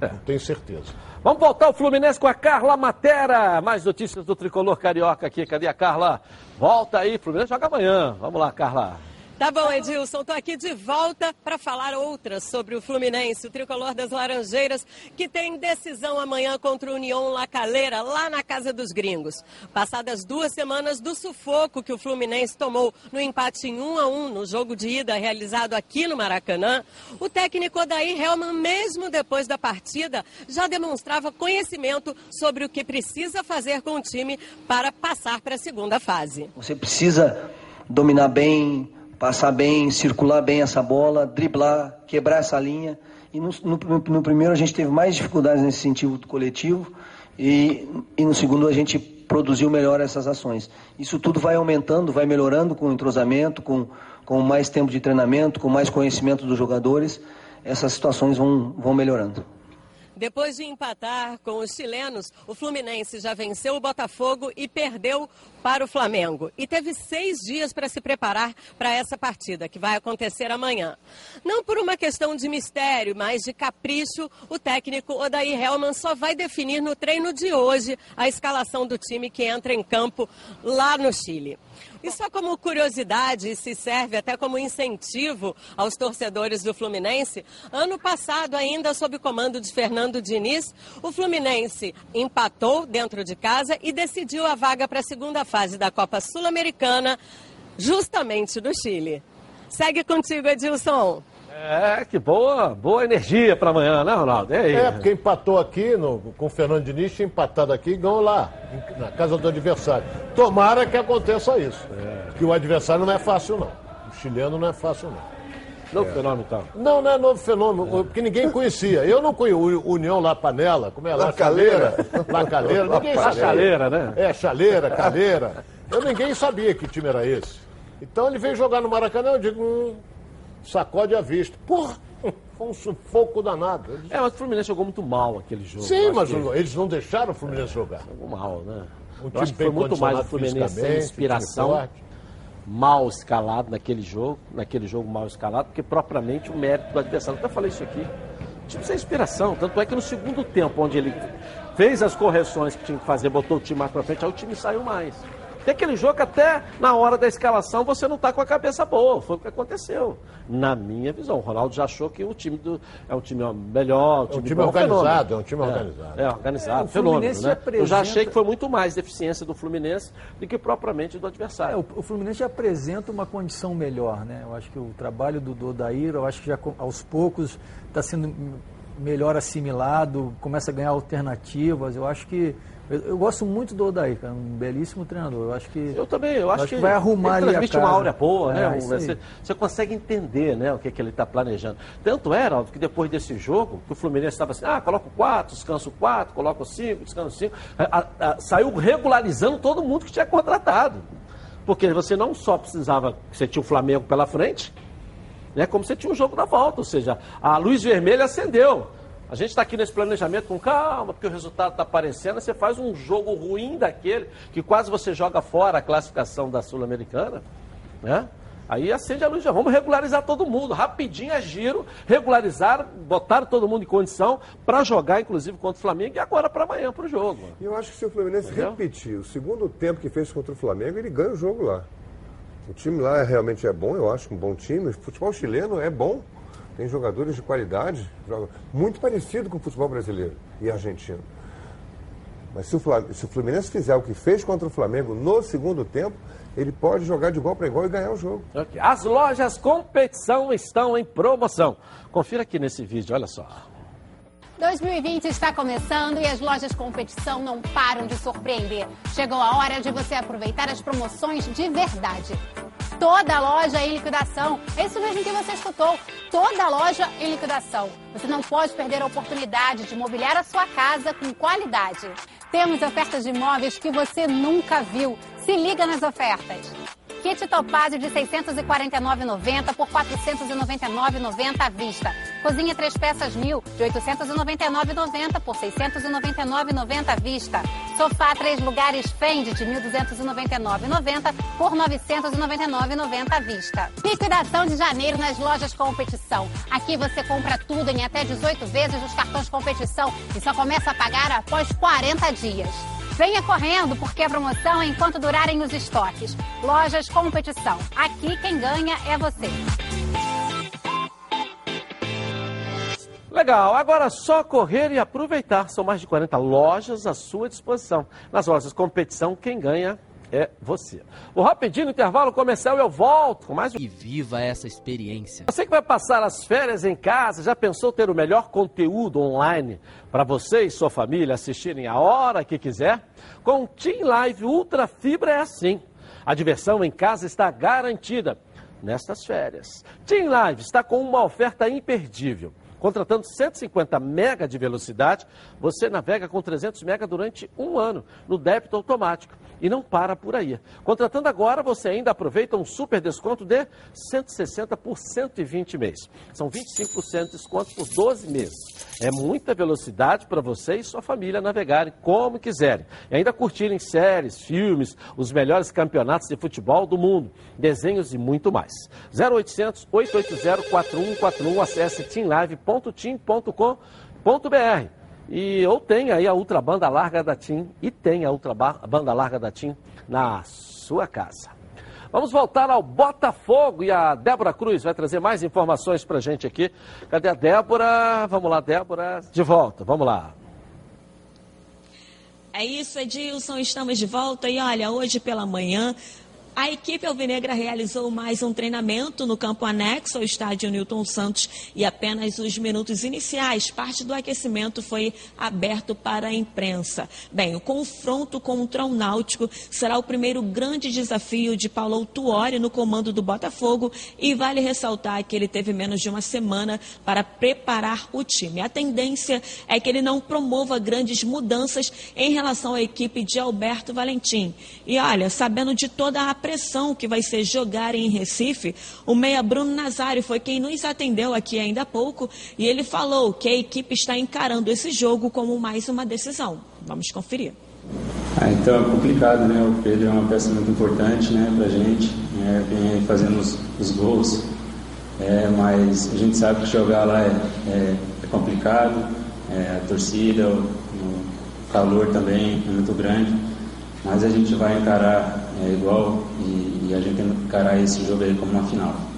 É. Não tenho certeza. Vamos voltar ao Fluminense com a Carla Matera. Mais notícias do tricolor carioca aqui. Cadê a Carla? Volta aí, Fluminense joga amanhã. Vamos lá, Carla. Tá bom, Edilson, estou aqui de volta para falar outras sobre o Fluminense, o tricolor das Laranjeiras, que tem decisão amanhã contra o União La Calera, lá na Casa dos Gringos. Passadas duas semanas do sufoco que o Fluminense tomou no empate em 1 a 1 no jogo de ida realizado aqui no Maracanã, o técnico Odair Helman, mesmo depois da partida, já demonstrava conhecimento sobre o que precisa fazer com o time para passar para a segunda fase. Você precisa dominar bem, passar bem, circular bem essa bola, driblar, quebrar essa linha. E no, no- no primeiro a gente teve mais dificuldades nesse sentido coletivo e, e no segundo a gente produziu melhor essas ações. Isso tudo vai aumentando, vai melhorando com o entrosamento, com, com mais tempo de treinamento, com mais conhecimento dos jogadores. Essas situações vão, vão melhorando. Depois de empatar com os chilenos, o Fluminense já venceu o Botafogo e perdeu para o Flamengo. E teve seis dias para se preparar para essa partida, que vai acontecer amanhã. Não por uma questão de mistério, mas de capricho, o técnico Odair Helman só vai definir no treino de hoje a escalação do time que entra em campo lá no Chile. E só como curiosidade, se serve até como incentivo aos torcedores do Fluminense, ano passado, ainda sob comando de Fernando Diniz, o Fluminense empatou dentro de casa e decidiu a vaga para a segunda fase da Copa Sul-Americana, justamente no Chile. Segue contigo, Edilson. É, que boa, boa energia para amanhã, né, Ronaldo? Aí, é, porque empatou aqui no, com o Fernando Diniz, tinha empatado aqui e ganhou lá, na casa do adversário. Tomara que aconteça isso. É. Que o adversário não é fácil, não. O chileno não é fácil, não. Novo é. fenômeno, então. Não, não é novo fenômeno, é. porque ninguém conhecia. Eu não conheço União La Panela, como é? La Caleira. La Caleira, ninguém sabia. Chaleira, né? É, chaleira, caleira. Eu ninguém sabia que time era esse. Então ele veio jogar no Maracanã, eu digo, hum, sacode a vista. Porra! Foi um sufoco danado. Eles... É, mas o Fluminense jogou muito mal aquele jogo. Sim, mas que... eles não deixaram o Fluminense jogar. Jogou mal, né? Um time acho que foi muito mais o Fluminense sem inspiração, mal escalado naquele jogo, naquele jogo mal escalado, porque propriamente o mérito do adversário. Eu até falei isso aqui. O time sem inspiração. Tanto é que no segundo tempo, onde ele fez as correções que tinha que fazer, botou o time mais pra frente, aí o time saiu mais. Tem aquele jogo que até na hora da escalação você não está com a cabeça boa. Foi o que aconteceu. Na minha visão. O Ronaldo já achou que o time do, é um time melhor. Um time, é um time organizado, é um time organizado. É, é organizado, é, fenômeno. Né? Apresenta... Eu já achei que foi muito mais deficiência do Fluminense do que propriamente do adversário. É, o, o, Fluminense apresenta uma condição melhor, né? Eu acho que o trabalho do Dodair, eu acho que já aos poucos está sendo melhor assimilado, começa a ganhar alternativas. Eu acho que eu, eu, gosto muito do Odair, cara, um belíssimo treinador. Eu acho que. Eu também, eu acho, acho que, que, vai arrumar ele transmite uma áurea boa, né? É, você, você, consegue entender né, o que, que ele está planejando. Tanto era que depois desse jogo, que o Fluminense estava assim, ah, coloca o 4, descansa o 4, coloca o 5, descansa o 5. Saiu regularizando todo mundo que tinha contratado. Porque você não só precisava, você tinha o Flamengo pela frente, né, como você tinha o jogo da volta, ou seja, a luz vermelha acendeu. A gente está aqui nesse planejamento com calma, porque o resultado está aparecendo. Você faz um jogo ruim daquele, que quase você joga fora a classificação da Sul-Americana, né? Aí acende a luz, já vamos regularizar todo mundo, rapidinho, a giro, regularizar, botar todo mundo em condição para jogar, inclusive, contra o Flamengo e agora para amanhã para o jogo. E eu acho que se o Fluminense Entendeu? repetir o segundo tempo que fez contra o Flamengo, ele ganha o jogo lá. O time lá realmente é bom, eu acho, um bom time. O futebol chileno é bom tem jogadores de qualidade, muito parecido com o futebol brasileiro e argentino. Mas se o, se o Fluminense fizer o que fez contra o Flamengo no segundo tempo, ele pode jogar de igual para igual e ganhar o jogo. As lojas competição estão em promoção. Confira aqui nesse vídeo, olha só. 2020 está começando e as lojas competição não param de surpreender. Chegou a hora de você aproveitar as promoções de verdade toda loja em liquidação. É isso mesmo que você escutou. Toda loja em liquidação. Você não pode perder a oportunidade de mobiliar a sua casa com qualidade. Temos ofertas de imóveis que você nunca viu. Se liga nas ofertas. Kit Topázio de 649,90 por 499,90 à vista. Cozinha três peças mil de 899,90 por 699,90 à vista. Sofá três lugares Fendi de 1.299,90 por 999,90 à vista. Liquidação de janeiro nas lojas competição. Aqui você compra tudo em até 18 vezes dos cartões competição e só começa a pagar após 40 dias. Venha correndo, porque a promoção é enquanto durarem os estoques. Lojas Competição. Aqui quem ganha é você. Legal, agora só correr e aproveitar. São mais de 40 lojas à sua disposição. Nas lojas competição, quem ganha é você. O rapidinho intervalo comercial eu volto com mais um. E viva essa experiência. Você que vai passar as férias em casa, já pensou ter o melhor conteúdo online para você e sua família assistirem a hora que quiser? Com o Team Live Ultra Fibra é assim. A diversão em casa está garantida nestas férias. Team Live está com uma oferta imperdível. Contratando 150 mega de velocidade, você navega com 300 mega durante um ano, no débito automático. E não para por aí. Contratando agora, você ainda aproveita um super desconto de 160 por 120 meses. São 25% de desconto por 12 meses. É muita velocidade para você e sua família navegarem como quiserem. E ainda curtirem séries, filmes, os melhores campeonatos de futebol do mundo, desenhos e muito mais. 0800 880 4141, acesse teamlive.tim.com.br. E ou tem aí a ultra banda larga da TIM e tem a ultra banda larga da TIM na sua casa. Vamos voltar ao Botafogo e a Débora Cruz vai trazer mais informações pra gente aqui. Cadê a Débora? Vamos lá, Débora. De volta, vamos lá. É isso, Edilson, estamos de volta e olha, hoje pela manhã a equipe alvinegra realizou mais um treinamento no campo anexo ao estádio Newton Santos e apenas os minutos iniciais, parte do aquecimento foi aberto para a imprensa. Bem, o confronto contra o Náutico será o primeiro grande desafio de Paulo Tuori no comando do Botafogo e vale ressaltar que ele teve menos de uma semana para preparar o time. A tendência é que ele não promova grandes mudanças em relação à equipe de Alberto Valentim. E olha, sabendo de toda a pressão que vai ser jogar em Recife, o meia Bruno Nazário foi quem nos atendeu aqui ainda há pouco e ele falou que a equipe está encarando esse jogo como mais uma decisão. Vamos conferir. Ah, então é complicado, né? O Pedro é uma peça muito importante, né, pra gente, né? vem aí fazendo os, os gols, é, mas a gente sabe que jogar lá é, é, é complicado, é, a torcida, o, o calor também é muito grande, mas a gente vai encarar é, igual e, e a gente encarar esse jogo aí como uma final.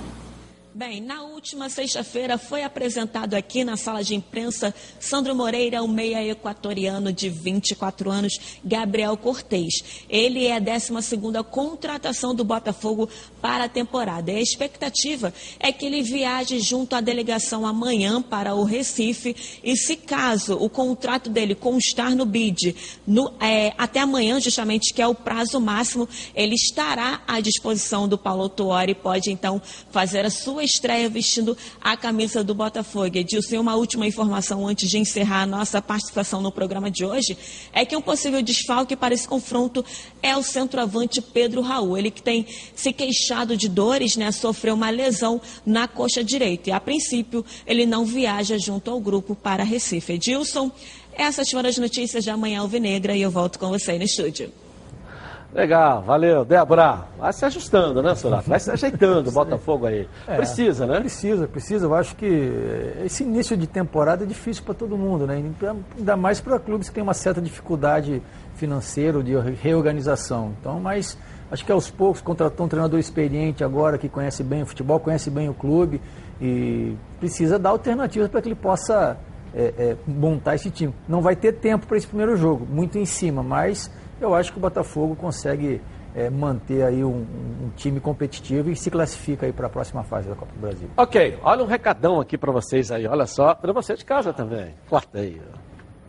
Bem, na última sexta-feira foi apresentado aqui na sala de imprensa Sandro Moreira, o meia equatoriano de 24 anos, Gabriel Cortez. Ele é a 12 contratação do Botafogo para a temporada. A expectativa é que ele viaje junto à delegação amanhã para o Recife e se caso o contrato dele constar no BID no, é, até amanhã, justamente, que é o prazo máximo, ele estará à disposição do Paulo Tuori e pode então fazer a sua estreia vestindo a camisa do Botafogo. Edilson, uma última informação antes de encerrar a nossa participação no programa de hoje, é que um possível desfalque para esse confronto é o centroavante Pedro Raul. Ele que tem se queixado de dores, né, sofreu uma lesão na coxa direita. E a princípio, ele não viaja junto ao grupo para Recife. Edilson, essas foram as notícias de amanhã alvinegra e eu volto com você aí no estúdio. Legal, valeu. Débora, vai se ajustando, né, Sorato? Vai se ajeitando o Botafogo aí. É, precisa, né? Precisa, precisa. Eu acho que esse início de temporada é difícil para todo mundo, né? Ainda mais para clubes que têm uma certa dificuldade financeira, de reorganização. Então, mas acho que aos poucos contratou um treinador experiente agora que conhece bem o futebol, conhece bem o clube e precisa dar alternativas para que ele possa é, é, montar esse time. Não vai ter tempo para esse primeiro jogo, muito em cima, mas eu acho que o Botafogo consegue é, manter aí um, um, time competitivo e se classifica aí para a próxima fase da Copa do Brasil. Ok, olha um recadão aqui para vocês aí, olha só, para você de casa também. Corta aí.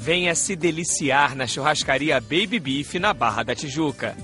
Venha se deliciar na churrascaria Baby Beef na Barra da Tijuca.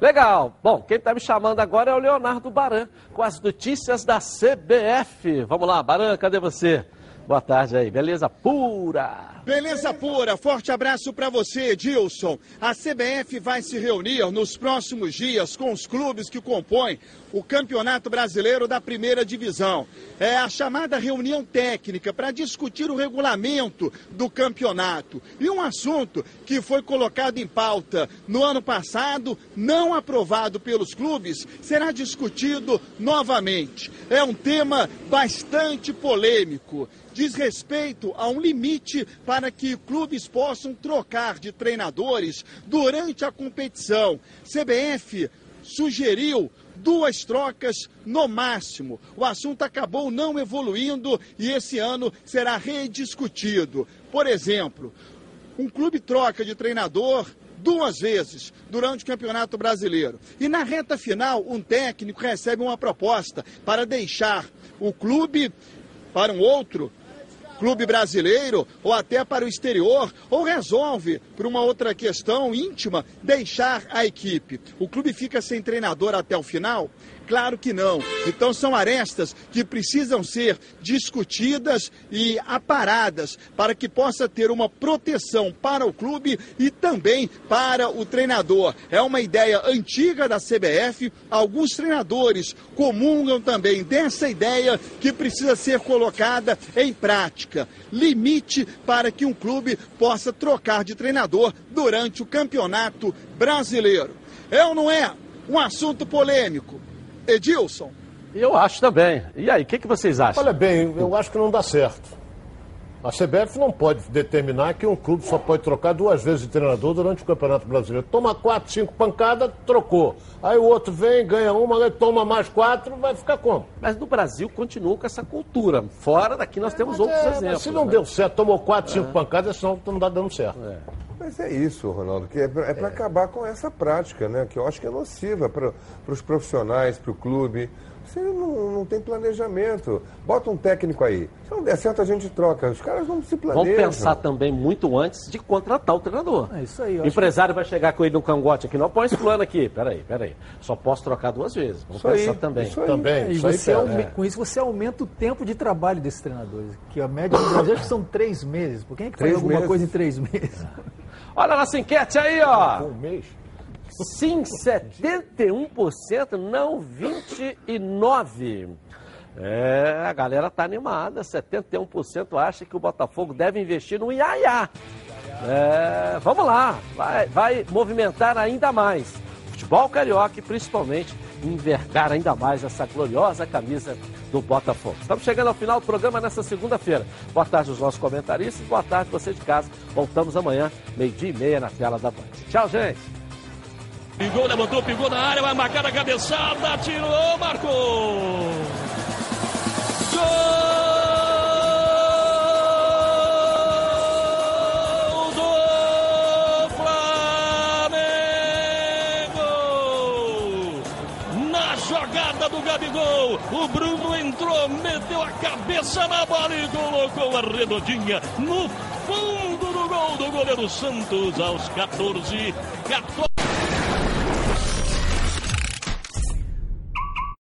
Legal. Bom, quem está me chamando agora é o Leonardo Baran, com as notícias da CBF. Vamos lá, Baran, cadê você? Boa tarde aí, beleza pura. Beleza pura, forte abraço para você, Edilson. A CBF vai se reunir nos próximos dias com os clubes que compõem o Campeonato Brasileiro da Primeira Divisão. É a chamada reunião técnica para discutir o regulamento do campeonato. E um assunto que foi colocado em pauta no ano passado, não aprovado pelos clubes, será discutido novamente. É um tema bastante polêmico diz respeito a um limite para que clubes possam trocar de treinadores durante a competição. CBF sugeriu duas trocas no máximo. O assunto acabou não evoluindo e esse ano será rediscutido. Por exemplo, um clube troca de treinador duas vezes durante o Campeonato Brasileiro. E na reta final, um técnico recebe uma proposta para deixar o clube para um outro clube brasileiro ou até para o exterior, ou resolve, por uma outra questão íntima, deixar a equipe. O clube fica sem treinador até o final. Claro que não. Então são arestas que precisam ser discutidas e aparadas para que possa ter uma proteção para o clube e também para o treinador. É uma ideia antiga da CBF. Alguns treinadores comungam também dessa ideia que precisa ser colocada em prática. Limite para que um clube possa trocar de treinador durante o campeonato brasileiro. É ou não é um assunto polêmico? Edilson. Eu acho também. E aí, o que, que vocês acham? Olha bem, eu acho que não dá certo. A CBF não pode determinar que um clube só pode trocar duas vezes de treinador durante o Campeonato Brasileiro. Toma quatro, cinco pancadas, trocou. Aí o outro vem, ganha uma, toma mais quatro, vai ficar como? Mas no Brasil continua com essa cultura. Fora daqui nós temos Mas outros é, exemplos. Se não né? deu certo, tomou quatro, cinco pancadas, senão não está dando certo. Mas é isso, Ronaldo, que é para acabar com essa prática, né? Que eu acho que é nociva para os profissionais, para o clube. Você não, não tem planejamento. Bota um técnico aí. Se não der certo, a gente troca. Os caras não se planejam. Vamos pensar também muito antes de contratar o treinador. É isso aí. O empresário vai chegar com ele no cangote aqui, não põe esse plano aqui. Peraí, peraí. Só posso trocar duas vezes. Vamos Isso aí, pensar também. isso aí. Também, E isso aí É. Com isso você aumenta o tempo de trabalho desses treinadores. Que a média do Brasil que são três meses. Por quem é que faz Três alguma meses. coisa em três meses? Olha a nossa enquete aí, ó. Um mês. Sim, 71%, não 29%. É, a galera tá animada. 71% acha que o Botafogo deve investir no Iaiá. É, vamos lá, vai, vai movimentar ainda mais. Futebol carioca e principalmente envergar ainda mais essa gloriosa camisa do Botafogo. Estamos chegando ao final do programa nessa segunda-feira. Boa tarde aos nossos comentaristas, boa tarde você de casa. Voltamos amanhã, meio-dia e meia na tela da Band. Tchau, gente. Pingou, levantou, pingou na área, vai marcar a cabeçada, tirou, marcou! Gol do Flamengo! Na jogada do Gabigol, o Bruno entrou, meteu a cabeça na bola e colocou a redondinha no fundo do gol do goleiro Santos aos 14. 14